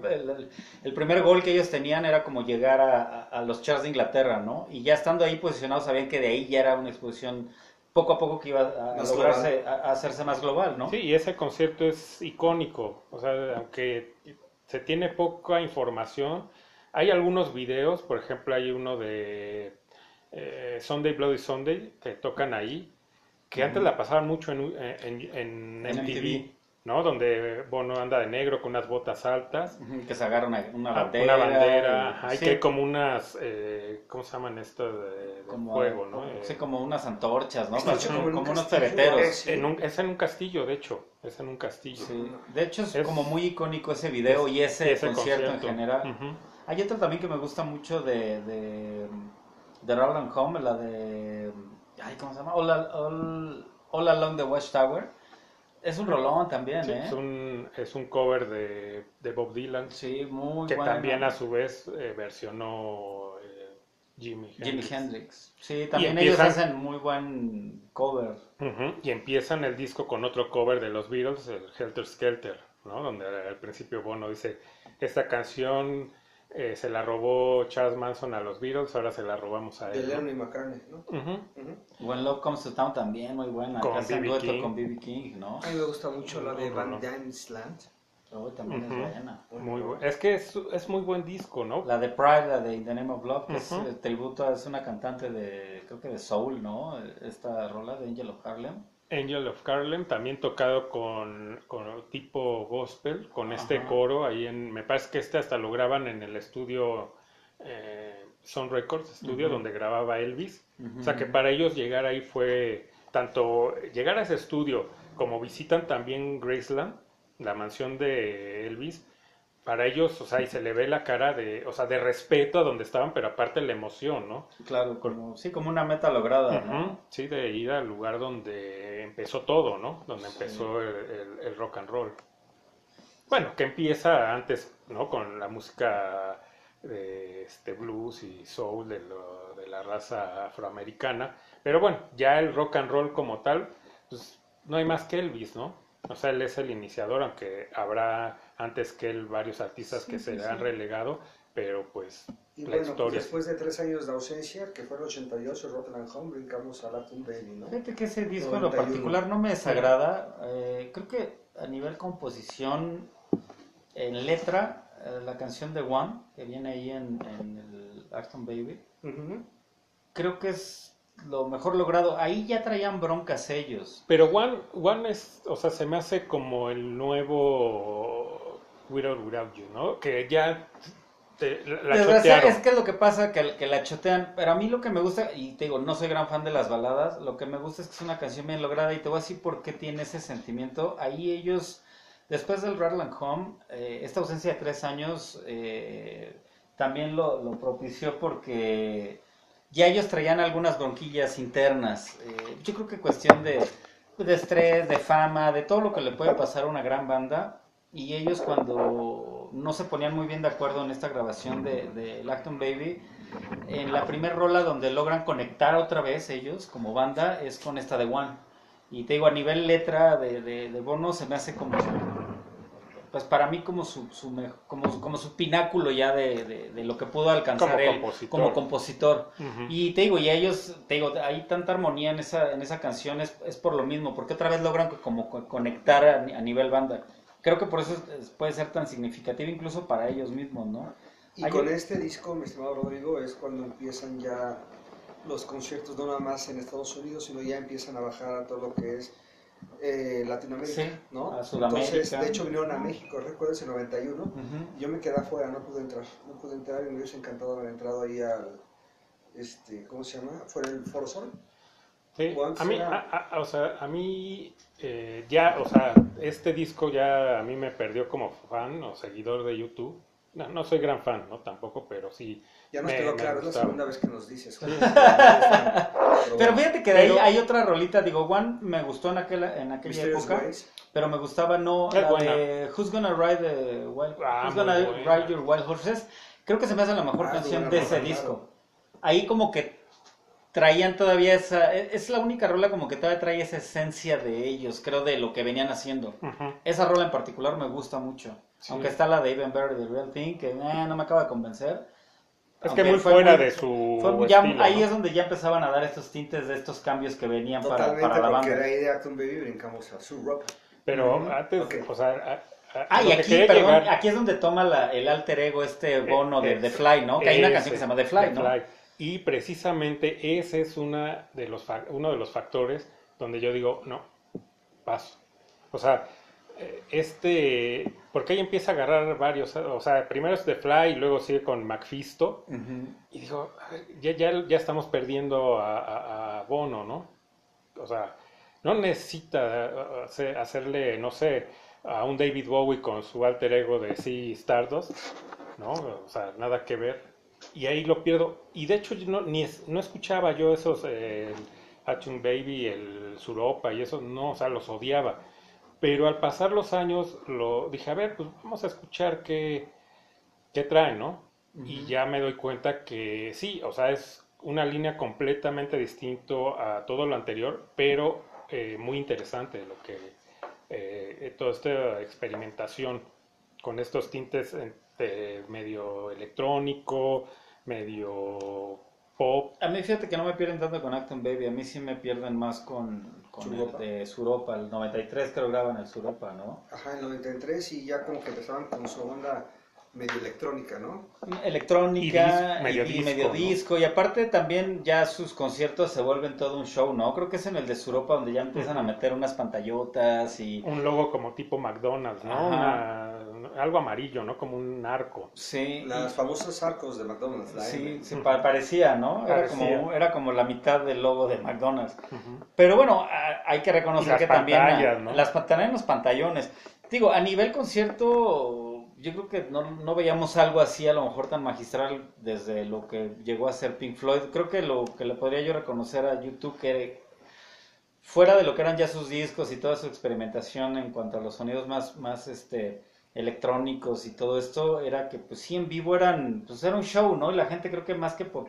el, primer gol que ellos tenían era como llegar a, a- a los charts de Inglaterra, ¿no? Y ya estando ahí posicionados sabían que de ahí ya era una exposición poco a poco que iba a, lograrse, a, a hacerse más global, ¿no? Sí, y ese concierto es icónico. O sea, aunque se tiene poca información, hay algunos videos, por ejemplo, hay uno de eh, Sunday Bloody Sunday que tocan ahí, que antes la pasaban mucho en, en, en En MTV, MTV. ¿no? Donde Bono anda de negro con unas botas altas. Que se agarra una, una Ah, bandera. Una bandera, y- ajá, y sí, que hay como unas, eh, ¿cómo se llaman estas de, de como, fuego, no? como- Eh, sí, como unas antorchas, ¿no? Como, como en un como unos castillo, pereteros. es- en un- es en un castillo, de hecho, es en un castillo. Sí. De hecho es, Es- como muy icónico ese video y ese, Ese concierto, concierto. en general. Hay otro también que me gusta mucho de, de, de Roland Home, la de... Ay, ¿cómo se llama? All, All- All Along the Watchtower. Es un rolón también, Sí, ¿eh? es, un, es un cover de, de Bob Dylan, Sí, muy que bueno. también a su vez eh, versionó eh, Jimi Hendrix. Jimi Hendrix. Sí, también empiezan- ellos hacen muy buen cover. Y empiezan el disco con otro cover de los Beatles, el Helter Skelter, ¿no? Donde al principio Bono dice, esta canción eh, se la robó Charles Manson a los Beatles, ahora se la robamos a De él. ¿no? Lennon y McCartney, ¿no? Ujú. Ujú. When Love Comes to Town también, muy buena. Con B.B. dueto King. con B.B. King, ¿no? A mí me gusta mucho la de No, Van no. Land. Oh, también Ujú. es buena. Muy bu- Es que es, es muy buen disco, ¿no? La de Pride, la de In the Name of Love, que es eh, tributo, es una cantante de, creo que de Soul, ¿no? Esta rola de Angel of Harlem. Angel of Harlem, también tocado con, con tipo gospel, con este coro ahí en, me parece que este hasta lo graban en el estudio eh, Sun Records, estudio Ujú. donde grababa Elvis. O sea que para ellos llegar ahí fue tanto llegar a ese estudio como visitan también Graceland, la mansión de Elvis. Para ellos, o sea, y se le ve la cara de, o sea, de respeto a donde estaban, pero aparte la emoción, ¿no? Claro, como, sí, como una meta lograda, ¿no? Sí, de ir al lugar donde empezó todo, ¿no? Donde Sí. empezó el, el- el rock and roll. Bueno, que empieza antes, ¿no? Con la música de este blues y soul de, lo- de la raza afroamericana. Pero bueno, ya el rock and roll como tal, pues no hay más que Elvis, ¿no? O sea, él es el iniciador, aunque habrá antes que él varios artistas que Sí, se sí, han sí. relegado, pero pues Y la bueno, pues historia. después de tres años de ausencia, que fue el 88, Rotterdam Home, brincamos a Latin Baby, ¿no? Fíjate que ese disco en lo 91. particular no me desagrada. eh, creo que a nivel composición, en letra, eh, la canción de One, que viene ahí en, en el Acton Baby, Ujú. creo que es lo mejor logrado. Ahí ya traían broncas ellos. Pero One, One es, o sea, se me hace como el nuevo Without Without You, ¿no? Que ya te- la Desgracia- es que es lo que pasa, que, que la chotean. Pero a mí lo que me gusta, y te digo, no soy gran fan de las baladas, lo que me gusta es que es una canción bien lograda y te voy a decir por qué tiene ese sentimiento. Ahí ellos, después del Rattle Home, eh, esta ausencia de tres años eh, también lo, lo propició porque ya ellos traían algunas bronquillas internas. Eh, yo creo que cuestión de, de estrés, de fama, de todo lo que le puede pasar a una gran banda. Y ellos cuando no se ponían muy bien de acuerdo en esta grabación de, de Lacton Baby, en la primera rola donde logran conectar otra vez ellos como banda es con esta de One. Y te digo, a nivel letra de, de, de Bono se me hace como, pues para mí como su, su me- como, como su pináculo ya de, de- de lo que pudo alcanzar Como él compositor. como compositor. Y te digo, y a ellos, te digo, hay tanta armonía en esa, en esa canción, es, es por lo mismo, porque otra vez logran co- como co- conectar a, ni- a nivel banda. Creo que por eso es- es- puede ser tan significativo incluso para ellos mismos, ¿no? Y Hay- con este disco, mi estimado Rodrigo, es cuando empiezan ya los conciertos, no nada más en Estados Unidos, sino ya empiezan a bajar a todo lo que es eh, Latinoamérica, Sí, ¿no? a Sudamérica. Entonces, de hecho, vinieron a México, recuerdas, en 91. Ujú. Yo me quedé afuera, no pude entrar, no pude entrar y me hubiese encantado haber entrado ahí al, este, ¿cómo se llama? ¿Fue el Foro Sol? Sí, a mí, a- a- o sea, a mí eh, ya, o sea, este disco ya a mí me perdió como fan o seguidor de YouTube. No, no soy gran fan, ¿no? Tampoco, pero sí. Ya nos me- quedó claro, es la segunda vez que nos dices. Pero bueno, fíjate que de ahí Pero- hay otra rolita, digo, One me gustó en aquella, en aquella época, Ways. pero me gustaba no Es la buena. de Who's Gonna Ride the Wild, Ah, Who's Gonna. Ride Your Wild Horses. Creo que se me hace la mejor Ah, canción de rola, ese claro. disco. Ahí como que traían todavía esa, e, es la única rola como que todavía trae esa esencia de ellos, creo, de lo que venían haciendo. Ujú. Esa rola en particular me gusta mucho. Sí. Aunque está la de Even Better The Real Thing, que eh, no me acaba de convencer. Es que muy fue fuera muy- de su fue ya- estilo, ahí ¿no? es donde ya empezaban a dar estos tintes de estos cambios que venían para, Totalmente, para la porque banda. de ahí de Acton Baby brincamos a su ropa. Pero antes, o sea, Ah, y aquí, quería perdón, llegar- aquí es donde toma la- el alter ego este bono de, Eh, de Fly, ¿no? Que hay una canción que se llama The Fly, ¿no? Fly. Y precisamente ese es una de los, fa- uno de los factores donde yo digo, no, paso. O sea, eh, este, porque ahí empieza a agarrar varios, o sea, primero es The Fly y luego sigue con Macfisto. Y digo, ya, ya, ya estamos perdiendo a, a- a Bono, ¿no? O sea, no necesita eh, hacer- hacerle, no sé, a un David Bowie con su alter ego de sí Stardust, ¿no? O sea, nada que ver. Y ahí lo pierdo. Y de hecho, no, ni es- no escuchaba yo esos, eh, el Hatching Baby, el Suropa y eso, no, o sea, los odiaba. Pero al pasar los años, lo dije, a ver, pues vamos a escuchar qué, qué traen, ¿no? Y ya me doy cuenta que sí, o sea, es una línea completamente distinto a todo lo anterior, pero eh, muy interesante lo que eh, toda esta experimentación con estos tintes eh, medio electrónico, medio pop. A mí fíjate que no me pierden tanto con Acton Baby, a mí sí me pierden más con, con Suropa. el de Suropa, el 93 creo graban el Suropa, ¿no? Ajá, en 93 y ya como que empezaban con su onda medio electrónica, ¿no? Electrónica Y dis- medio y, y disco, y aparte también ya sus conciertos se vuelven todo un show, ¿no? Creo que es en el de Suropa donde ya empiezan a meter unas pantallotas y... Un logo como tipo McDonald's, ¿no? Ajá. Una- algo amarillo, ¿no? Como un arco. Sí, Las famosas arcos de McDonald's, la Sí, sí, pa- parecía, ¿no? Era Parecía. como, era como la mitad del logo de McDonald's. Pero bueno, hay que reconocer que también ¿no? las pantallas, los pantallones. Digo, a nivel concierto, yo creo que no, no veíamos algo así a lo mejor tan magistral desde lo que llegó a ser Pink Floyd. Creo que lo que le podría yo reconocer a YouTube que fuera de lo que eran ya sus discos y toda su experimentación en cuanto a los sonidos más, más este electrónicos y todo esto, era que pues sí en vivo eran, pues era un show, ¿no? Y la gente creo que más que por...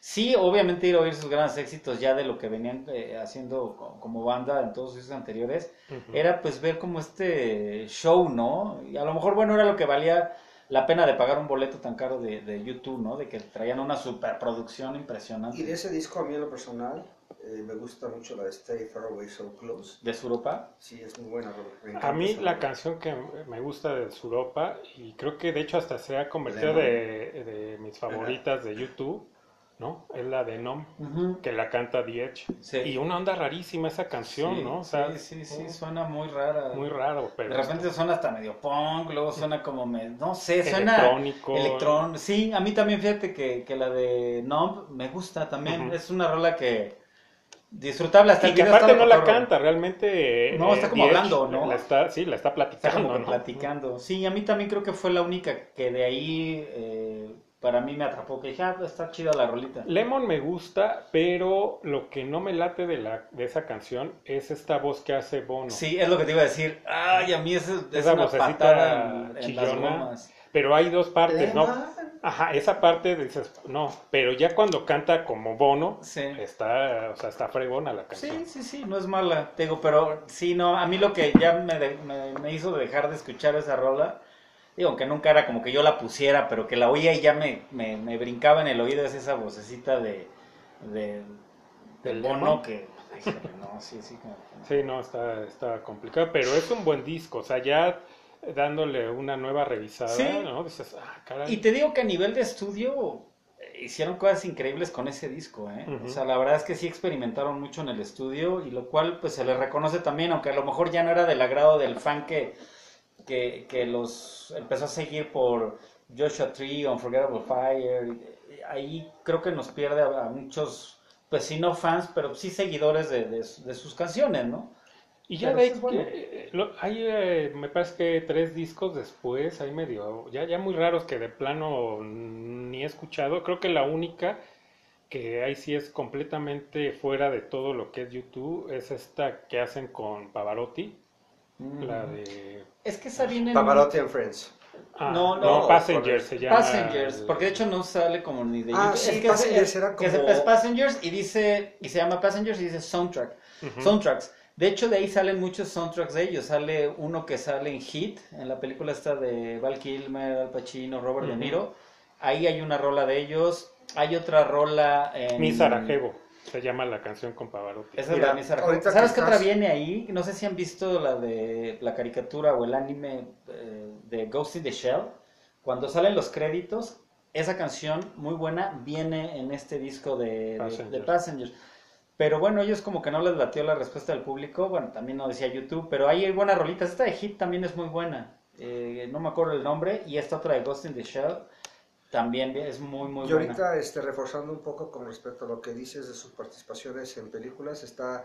Sí, obviamente ir a oír sus grandes éxitos ya de lo que venían eh, haciendo co- como banda en todos sus anteriores, era pues ver como este show, ¿no? Y a lo mejor, bueno, era lo que valía la pena de pagar un boleto tan caro de, de YouTube, ¿no? De que traían una superproducción impresionante. Y de ese disco a mí en lo personal eh, me gusta mucho la de Stay Far Away So Close. ¿De Suropa? Sí, es muy buena. A mí la canción que me gusta de Suropa, y creo que de hecho hasta se ha convertido de, de mis favoritas de YouTube, ¿no? Es la de Nom, que la canta The Edge. Sí. Y una onda rarísima esa canción, Sí, ¿no? O sea, sí, sí, sí, suena muy rara. muy raro, pero De repente suena hasta medio punk, luego suena como, me, no sé, suena electrónico. electrón. Sí, a mí también fíjate que, que la de Numb me gusta también. Es una rola que disfrutable hasta Y el que video aparte está no la canta, realmente. No, está como hablando, ¿no? La está, sí, la está Está platicando. como que ¿no? platicando. Sí, a mí también creo que fue la única que de ahí eh, para mí me atrapó. Que dije, ah, está chida la rolita. Lemon me gusta, pero lo que no me late de, la, de esa canción es esta voz que hace Bono. Sí, es lo que te iba a decir. Ay, a mí es, es Esa una patada en, en las gomas. Pero hay dos partes, ¿no? Ajá, esa parte dices, no, pero ya cuando canta como Bono, Sí. está, o sea, está fregona la canción. Sí, sí, sí, no es mala, te digo, pero sí, no, a mí lo que ya me, de- me, me hizo dejar de escuchar esa rola, digo, aunque nunca era como que yo la pusiera, pero que la oía y ya me, me, me brincaba en el oído, es esa vocecita de, de, ¿Del bono que, híjole, no, sí, sí, como Sí, no, está, está complicado, pero es un buen disco, o sea, ya dándole una nueva revisada, Sí. ¿no? Dices, ah, caray. Y te digo que a nivel de estudio eh, hicieron cosas increíbles con ese disco, ¿eh? O sea, la verdad es que sí experimentaron mucho en el estudio y lo cual pues se les reconoce también, aunque a lo mejor ya no era del agrado del fan que, que, que los empezó a seguir por Joshua Tree, Unforgettable Fire. y Ahí creo que nos pierde a, a muchos, pues sí no fans, pero sí seguidores de, de- de sus canciones, ¿no? Y ya Pero de ahí, bueno. eh, lo- hay, eh, me parece que tres discos después, hay medio, ya, ya muy raros que de plano ni he escuchado. Creo que la única que ahí sí es completamente fuera de todo lo que es YouTube es esta que hacen con Pavarotti, la de... Es que esa viene en- Pavarotti and Friends. Ah, no, no, Passengers se llama. Passengers, porque de hecho no sale como ni de Ah, YouTube. sí, es que Passengers es, era que como- es Passengers y dice y se llama Passengers y dice soundtrack. Ujú. Soundtracks. De hecho, de ahí salen muchos soundtracks de ellos. Sale uno que sale en Hit, en la película esta de Val Kilmer, Al Pacino, Robert De. Niro. Ahí hay una rola de ellos. Hay otra rola en... Mi Sarajevo se llama la canción con Pavarotti. Esa es Mira, la Mi Sarajevo. ahorita que ¿Sabes qué otra viene ahí? No sé si han visto la de la caricatura o el anime eh, de Ghost in the Shell. Cuando salen los créditos, esa canción muy buena viene en este disco de, de- de Passengers. Pero bueno, ellos como que no les latió la respuesta del público. Bueno, también no decía YouTube, pero ahí hay buenas rolitas. Esta de Hit también es muy buena. Eh, no me acuerdo el nombre. Y esta otra de Ghost in the Shell también es muy, muy Y buena. ahorita este, reforzando un poco con respecto a lo que dices de sus participaciones en películas, está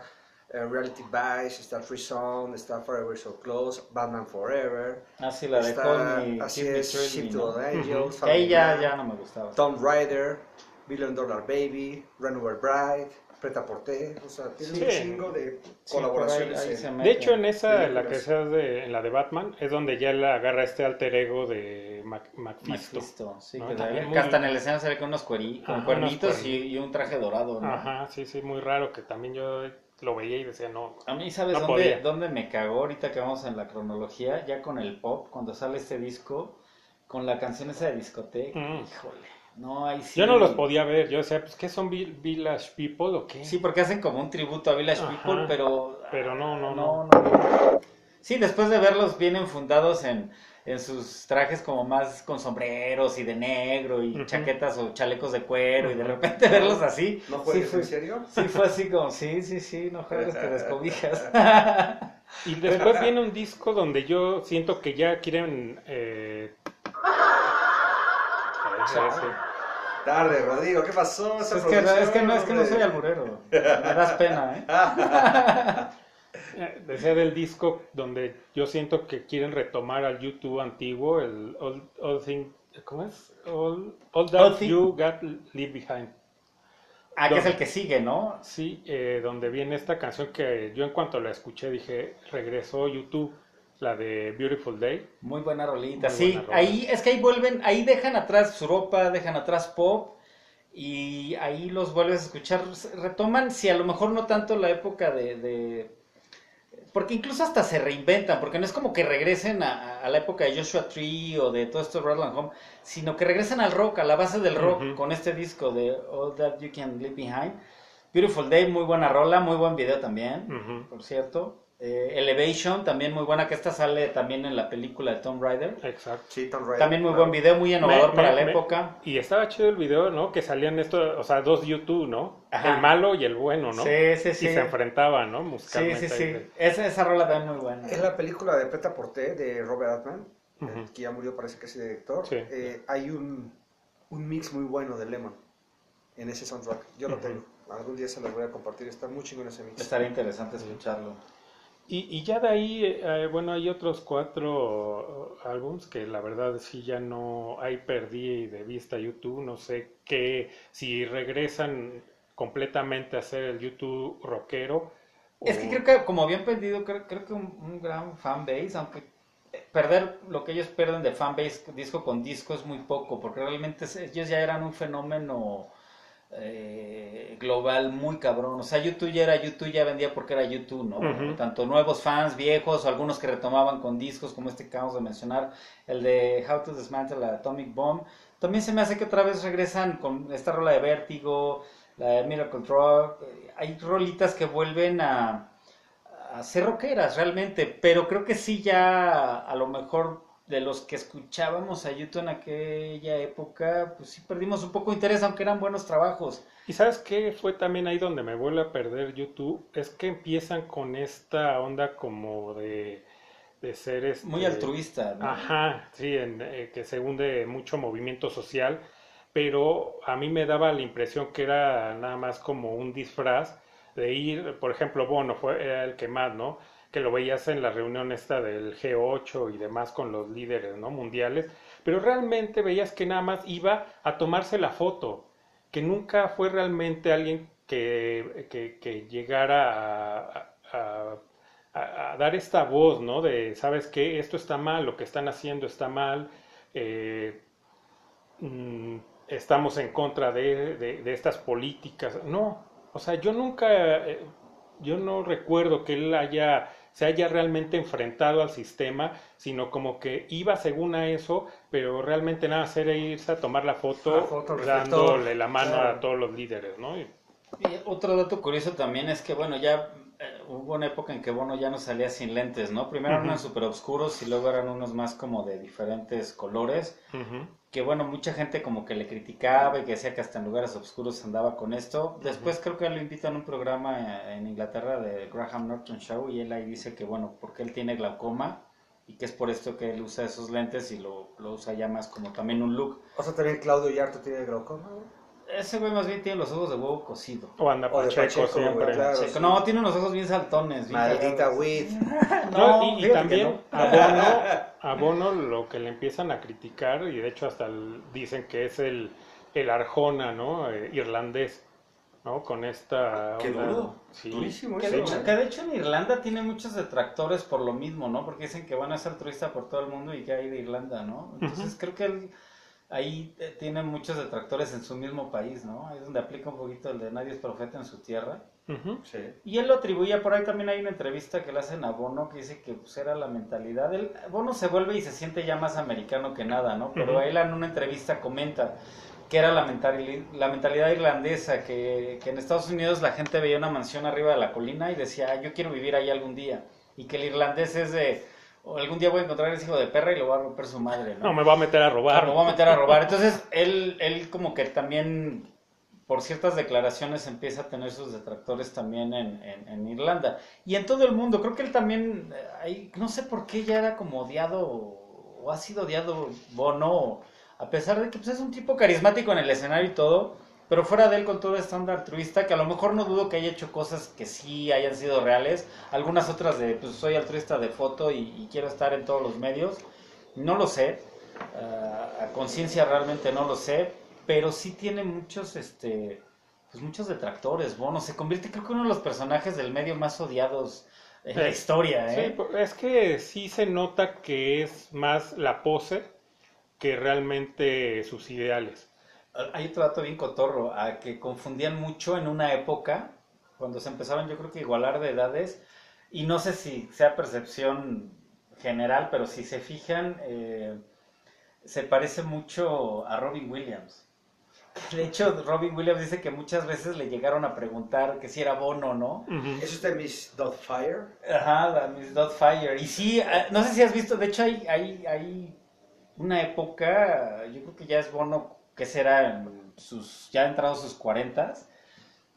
eh, Reality Bites, está Free Zone, está Forever So Close, Batman Forever, Ah, sí, la de Call así es, Ship to the Angels, Man, ya no me gustaba. Tomb Raider, Billion Dollar Baby, Runaway Bride, Preta Porté, o sea, tiene Sí. un chingo de Sí, por ahí- colaboraciones. ahí en- se De hecho, en esa, en la que seas de, en la de Batman, es donde ya le agarra este alter ego de Mac-. Mephisto, sí, ¿no? que, También que muy- hasta en el escena se ve con unos cueri- con Ajá, cuernitos unos y, y un traje dorado, ¿no? Ajá, sí, sí, muy raro que también yo lo veía y decía, no. A mí, ¿sabes No dónde, podía. dónde me cagó ahorita que vamos en la cronología? Ya con el pop, cuando sale este disco, con la canción esa de discoteca, Mm. híjole, no, ahí sí. Yo no los podía ver, yo decía, pues, ¿qué son Vil- Village People o qué? Sí, porque hacen como un tributo a Village Ajá. People, pero... Pero no, no, no, no. no. Sí, después de verlos vienen fundados en, en sus trajes como más con sombreros y de negro y chaquetas o chalecos de cuero y de repente verlos así. ¿No sí, juegues fue, en serio? sí fue así como, sí, sí, sí, no juegues que descobijas. Y después viene un disco donde yo siento que ya quieren... Eh... Chale. sí. Tarde, Rodrigo, ¿qué pasó? Esa es, que, es que no es que no soy alburero. Me das pena, ¿eh? Decía del disco donde yo siento que quieren retomar al YouTube antiguo, el All, All Thing, ¿cómo es? All, All That All You Got Leave Behind. Ah, que es el que sigue, ¿no? Sí, eh, donde viene esta canción que yo en cuanto la escuché dije, regresó YouTube, la de Beautiful Day. Muy buena rolita. Muy sí, buena ahí es que ahí vuelven, ahí dejan atrás su ropa, dejan atrás pop y ahí los vuelves a escuchar. Retoman, si a lo mejor no tanto la época de, de- porque incluso hasta se reinventan, porque no es como que regresen a, a la época de Joshua Tree o de todo esto Rattle and Home, sino que regresan al rock, a la base del rock, con este disco de All That You Can Leave Behind. Beautiful Day, muy buena rola, muy buen video también por cierto. Eh, Elevation, también muy buena, que esta sale también en la película de Tomb Raider. Exacto. Sí, Tomb Raider, También muy claro. buen video, muy innovador Me- para me- la me- época. Y estaba chido el video, ¿no? Que salían estos, o sea, dos YouTube, ¿no? Ajá. El malo y el bueno, ¿no? Sí, sí, sí. Y se enfrentaban, ¿no? Sí, Musicalmente sí, sí. de- Esa, esa rola también muy buena. Es la película de Preta Porté de Robert Altman, eh, Ujú. que ya murió, parece que es el director. Sí. Eh, hay un, un mix muy bueno de Lemon en ese soundtrack. Yo lo Ujú. tengo. Algún día se los voy a compartir. Está muy chingón ese mix. Estaría interesante escucharlo. Y, y ya de ahí, eh, bueno, hay otros cuatro álbums que la verdad sí ya no, ahí perdí de vista YouTube, no sé qué, si regresan completamente a hacer el YouTube rockero. Es que creo que, como habían perdido, creo, creo que un, un gran fanbase, aunque eh, perder lo que ellos pierden de fanbase disco con disco es muy poco, porque realmente ellos ya eran un fenómeno eh, global muy cabrón. O sea, YouTube ya era YouTube, ya vendía porque era YouTube, ¿no? Tanto nuevos fans, viejos, o algunos que retomaban con discos, como este que acabamos de mencionar, el de How to Dismantle a Atomic Bomb. También se me hace que otra vez regresan con esta rola de Vértigo, la de Miracle Drug. Eh, Hay rolitas que vuelven a, a ser rockeras realmente, pero creo que sí ya a lo mejor de los que escuchábamos a YouTube en aquella época, pues sí perdimos un poco de interés, aunque eran buenos trabajos. Y sabes qué fue también ahí donde me vuelve a perder YouTube, es que empiezan con esta onda como de, de ser este, Muy altruista, ¿no? Ajá, sí, en, eh, que se hunde mucho movimiento social, pero a mí me daba la impresión que era nada más como un disfraz de ir, por ejemplo, Bono fue era el que más, ¿no? Que lo veías en la reunión esta del G8 y demás con los líderes, ¿no? Mundiales, pero realmente veías que nada más iba a tomarse la foto, que nunca fue realmente alguien que, que, llegara a- a- dar esta voz, ¿no? De, ¿sabes qué? Esto está mal, lo que están haciendo está mal. eh, mm, estamos en contra de, de- de estas políticas. No, o sea, yo nunca, eh, yo no recuerdo que él haya, se haya realmente enfrentado al sistema, sino como que iba según a eso, pero realmente nada, hacer era irse a tomar la foto, La foto, dándole la mano claro. a todos los líderes, ¿no? Y- Y otro dato curioso también es que, bueno, ya eh, hubo una época en que Bono ya no salía sin lentes, ¿no? Primero eran Ujú. unos súper oscuros y luego eran unos más como de diferentes colores. Ujú. Que bueno, mucha gente como que le criticaba y que decía que hasta en lugares oscuros andaba con esto. Después creo que lo invitan a un programa en Inglaterra de Graham Norton Show y él ahí dice que, bueno, porque él tiene glaucoma y que es por esto que él usa esos lentes y lo, lo usa ya más como también un look. O sea, también Claudio Yarto tiene glaucoma. ¿No? Ese güey más bien tiene los ojos de huevo cocido. O anda O Pacheco, siempre. güey, claro. Checo. sí. No, tiene unos ojos bien saltones. bien Maldita weed. No, y, y que también no. a Bono, a Bono lo que le empiezan a criticar, y de hecho hasta el- dicen que es el, el Arjona, ¿no? Eh, irlandés, ¿no? Con esta Qué onda- duro. Sí. Durísimo Que eso, de, hecho, que de hecho en Irlanda tiene muchos detractores por lo mismo, ¿no? Porque dicen que van a ser turistas por todo el mundo y que hay de Irlanda, ¿no? Entonces creo que él ahí tiene muchos detractores en su mismo país, ¿no? Ahí es donde aplica un poquito el de nadie es profeta en su tierra. Sí. Y él lo atribuía, por ahí también hay una entrevista que le hacen a Bono que dice que pues, era la mentalidad. Él, Bono se vuelve y se siente ya más americano que nada, ¿no? Pero él en una entrevista comenta que era la, mentali- la mentalidad irlandesa, que, que en Estados Unidos la gente veía una mansión arriba de la colina y decía, "Ah, yo quiero vivir ahí algún día. Y que el irlandés es de, "O algún día voy a encontrar a ese hijo de perra y lo voy a romper su madre, ¿no? No, me va a meter a robar. me voy a meter a robar. Entonces, él, él como que también, por ciertas declaraciones, empieza a tener sus detractores también en, en- en Irlanda. Y en todo el mundo. Creo que él también, eh, ahí, no sé por qué ya era como odiado, o ha sido odiado Bono, a pesar de que pues, es un tipo carismático en el escenario y todo. Pero fuera de él con todo este onda altruista, que a lo mejor no dudo que haya hecho cosas que sí hayan sido reales, algunas otras de, pues soy altruista de foto y, y quiero estar en todos los medios, no lo sé, Ah, a conciencia realmente no lo sé, pero sí tiene muchos, este, pues muchos detractores, Bono, se convierte creo que uno de los personajes del medio más odiados en la Sí. historia, Sí, ¿eh? po- es que sí se nota que es más la pose que realmente sus ideales. Hay otro dato bien cotorro, a que confundían mucho en una época, cuando se empezaron yo creo que igualar de edades, y no sé si sea percepción general, pero si se fijan, eh, se parece mucho a Robin Williams. De hecho, Robin Williams dice que muchas veces le llegaron a preguntar que si era Bono o no. ¿Eso es de Miss Doubtfire? Ajá, la Miss Doubtfire. Y sí, eh, no sé si has visto, de hecho hay, hay, hay una época, yo creo que ya es Bono, que será sus, ya entrados sus cuarentas,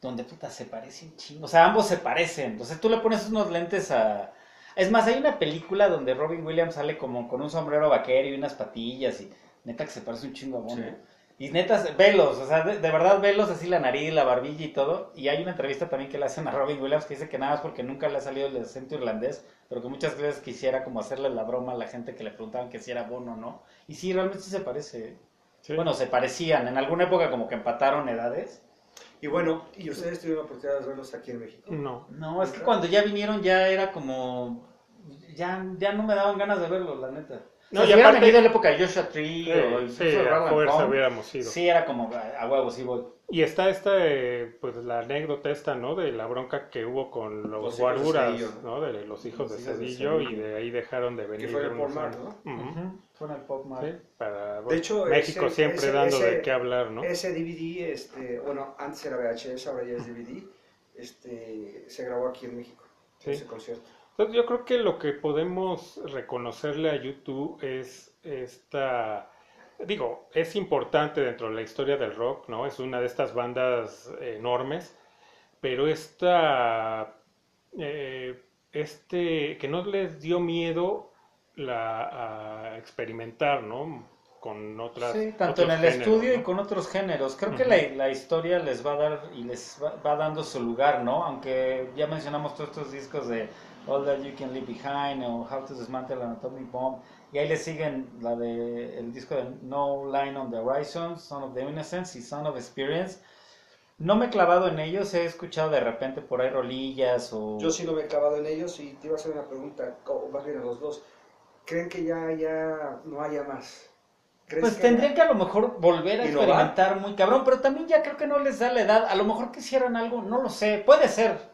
donde puta se parecen chingo. O sea, ambos se parecen. Entonces tú le pones unos lentes a... Es más, hay una película donde Robin Williams sale como con un sombrero vaquero y unas patillas y neta que se parece un chingo a Bono. Sí. Y neta, velos, o sea, de, de verdad velos así la nariz, la barbilla y todo. Y hay una entrevista también que le hacen a Robin Williams que dice que nada más porque nunca le ha salido el acento irlandés, pero que muchas veces quisiera como hacerle la broma a la gente que le preguntaban que si era Bono o no. Y sí, realmente sí se parece. Sí. Bueno, se parecían. En alguna época como que empataron edades. Y bueno, ¿y ustedes tuvieron la oportunidad de verlos aquí en México? No. No, es que cuando ya vinieron ya era como... Ya, ya no me daban ganas de verlos, la neta. No, y si hubieran aparte- venido en la época de Joshua Tree Sí, o sí, a Roland fuerza hubiéramos ido. Sí, era como a, a huevo, sí voy. Y está esta, eh, pues la anécdota esta, ¿no? De la bronca que hubo con los, Los de guaruras, Cedillo, ¿no? De los hijos Los de Cedillo y de ahí dejaron de venir. fue en el unos Pol Mar, años. ¿no? Fue en el Pop Mart. Sí, para, De hecho, México ese- siempre ese- dando ese- de qué hablar, ¿no? Ese DVD, este, bueno, antes era VHS, ahora ya es DVD, este, se grabó aquí en México, Sí. ese concierto. Entonces yo creo que lo que podemos reconocerle a YouTube es esta, digo, es importante dentro de la historia del rock, ¿no? Es una de estas bandas enormes, pero esta, eh, este, que no les dio miedo la, a experimentar, ¿no? Con otras. Sí, tanto en el géneros, estudio ¿no? y con otros géneros. Creo que la, la historia les va a dar y les va, va dando su lugar, ¿no? Aunque ya mencionamos todos estos discos de All That You Can Leave Behind o How to Dismantle an Atomic Bomb. Y ahí le siguen la de el disco de No Line on the Horizon, Son of the Innocence y Son of Experience. No me he clavado en ellos, he escuchado de repente por ahí rolillas o... Yo sí no me he clavado en ellos y te iba a hacer una pregunta, o más bien a los dos. ¿Creen que ya, ya no haya más? ¿Crees Pues que- tendrían que a lo mejor volver a experimentar muy cabrón, pero también ya creo que no les da la edad. A lo mejor quisieran algo, no lo sé, puede ser.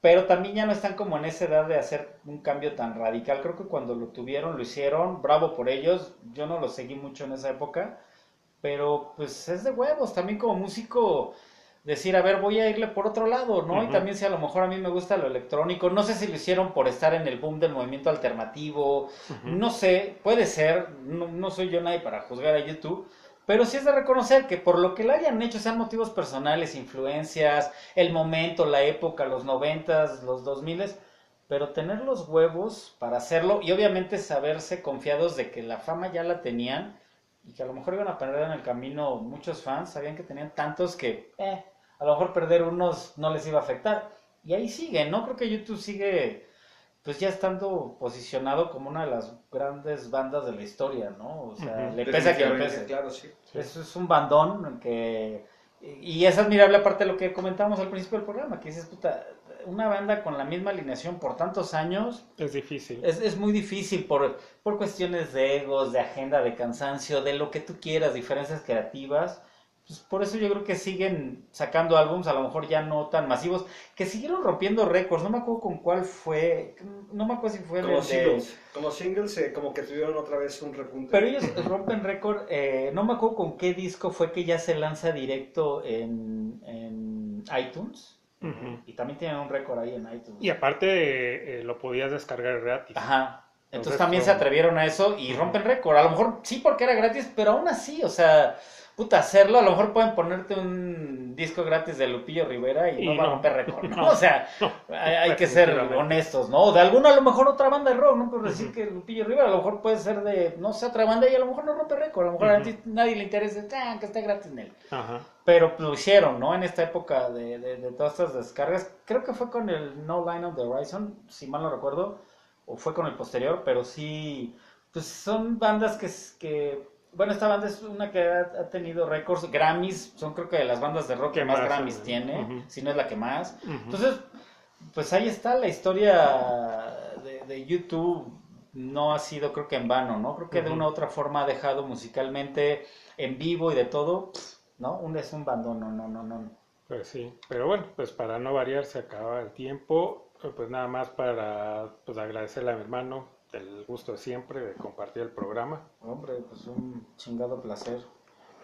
Pero también ya no están como en esa edad de hacer un cambio tan radical. Creo que cuando lo tuvieron, lo hicieron, bravo por ellos. Yo no lo seguí mucho en esa época, pero pues es de huevos. También como músico, decir, a ver, voy a irle por otro lado, ¿no? Y Ujú. también si a lo mejor a mí me gusta lo electrónico, no sé si lo hicieron por estar en el boom del movimiento alternativo, no sé, puede ser, no, no soy yo nadie para juzgar a YouTube, pero sí es de reconocer que por lo que lo hayan hecho, sean motivos personales, influencias, el momento, la época, los noventas, los dos miles, pero tener los huevos para hacerlo y obviamente saberse confiados de que la fama ya la tenían y que a lo mejor iban a perder en el camino muchos fans, sabían que tenían tantos que eh, a lo mejor perder unos no les iba a afectar. Y ahí siguen, ¿no? Creo que YouTube sigue pues ya estando posicionado como una de las grandes bandas de la historia, ¿no? O sea, le pese a quien le pese. Claro, sí. Sí. Eso es un bandón que... Y es admirable aparte de lo que comentábamos al principio del programa, que dices, puta, una banda con la misma alineación por tantos años Es difícil. es, es muy difícil por, por cuestiones de egos, de agenda, de cansancio, de lo que tú quieras, diferencias creativas. Pues por eso yo creo que siguen sacando álbums, a lo mejor ya no tan masivos, que siguieron rompiendo récords. No me acuerdo con cuál fue, no me acuerdo si fue Como el de... singles, como singles, eh, como que tuvieron otra vez un repunte. Pero ellos rompen récord, eh, no me acuerdo con qué disco fue que ya se lanza directo en, en iTunes. Y también tienen un récord ahí en iTunes. Y aparte eh, lo podías descargar gratis. Ajá. Entonces Entonces, también se atrevieron a eso y rompen récord. A lo mejor sí porque era gratis, pero aún así, o sea, puta, hacerlo, a lo mejor pueden ponerte un disco gratis de Lupillo Rivera y, Y no va a romper récord, ¿no? No. O sea, No, hay, que ser honestos, ¿no? De alguna, a lo mejor otra banda de rock, no puedo decir que Lupillo Rivera, a lo mejor puede ser de, no sé, otra banda y a lo mejor no rompe récord, a lo mejor a Ujú. ti nadie le interesa, ah, que esté gratis en él. Ajá. Pero lo hicieron, ¿no? En esta época de, de, de todas estas descargas. Creo que fue con el No Line of the Horizon, si mal no recuerdo, o fue con el posterior, pero sí, pues son bandas que bueno, esta banda es una que ha, ha tenido récords, Grammys, son creo que de las bandas de rock que más Grammys eh, tiene, si no es la que más. Entonces, pues ahí está la historia de, de YouTube. No ha sido, creo que en vano, ¿no? Creo que de una u otra forma ha dejado musicalmente en vivo y de todo, ¿no? Un, es un bandón, no, no, no, no. Pues sí, pero bueno, pues para no variar se acaba el tiempo, pues nada más para pues agradecerle a mi hermano el gusto de siempre de compartir el programa, Hombre, pues un chingado placer.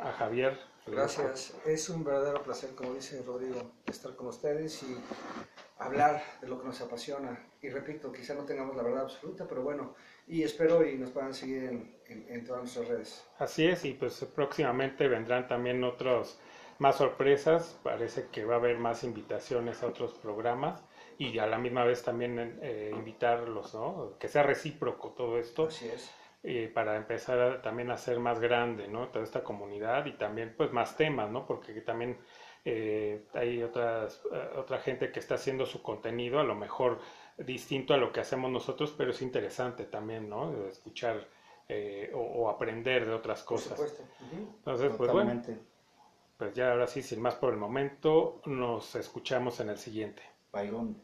a Javier. Gracias. Es un verdadero placer, como dice Rodrigo, estar con ustedes y hablar de lo que nos apasiona. Y repito, quizá no tengamos la verdad absoluta, pero bueno, y espero y nos puedan seguir en, en- en todas nuestras redes. Así es, y pues próximamente vendrán también otros más sorpresas, parece que va a haber más invitaciones a otros programas y a la misma vez también eh, invitarlos, ¿no? Que sea recíproco todo esto. Así es. eh, para empezar a- también a ser más grande, ¿no? Toda esta comunidad y también pues más temas, ¿no? Porque también eh, hay otras, eh, otra gente que está haciendo su contenido, a lo mejor distinto a lo que hacemos nosotros, pero es interesante también, ¿no? Escuchar eh, o, o aprender de otras Por cosas. supuesto. Ujú. Entonces, pues bueno, pues ya ahora sí, sin más por el momento, nos escuchamos en el siguiente. 白宫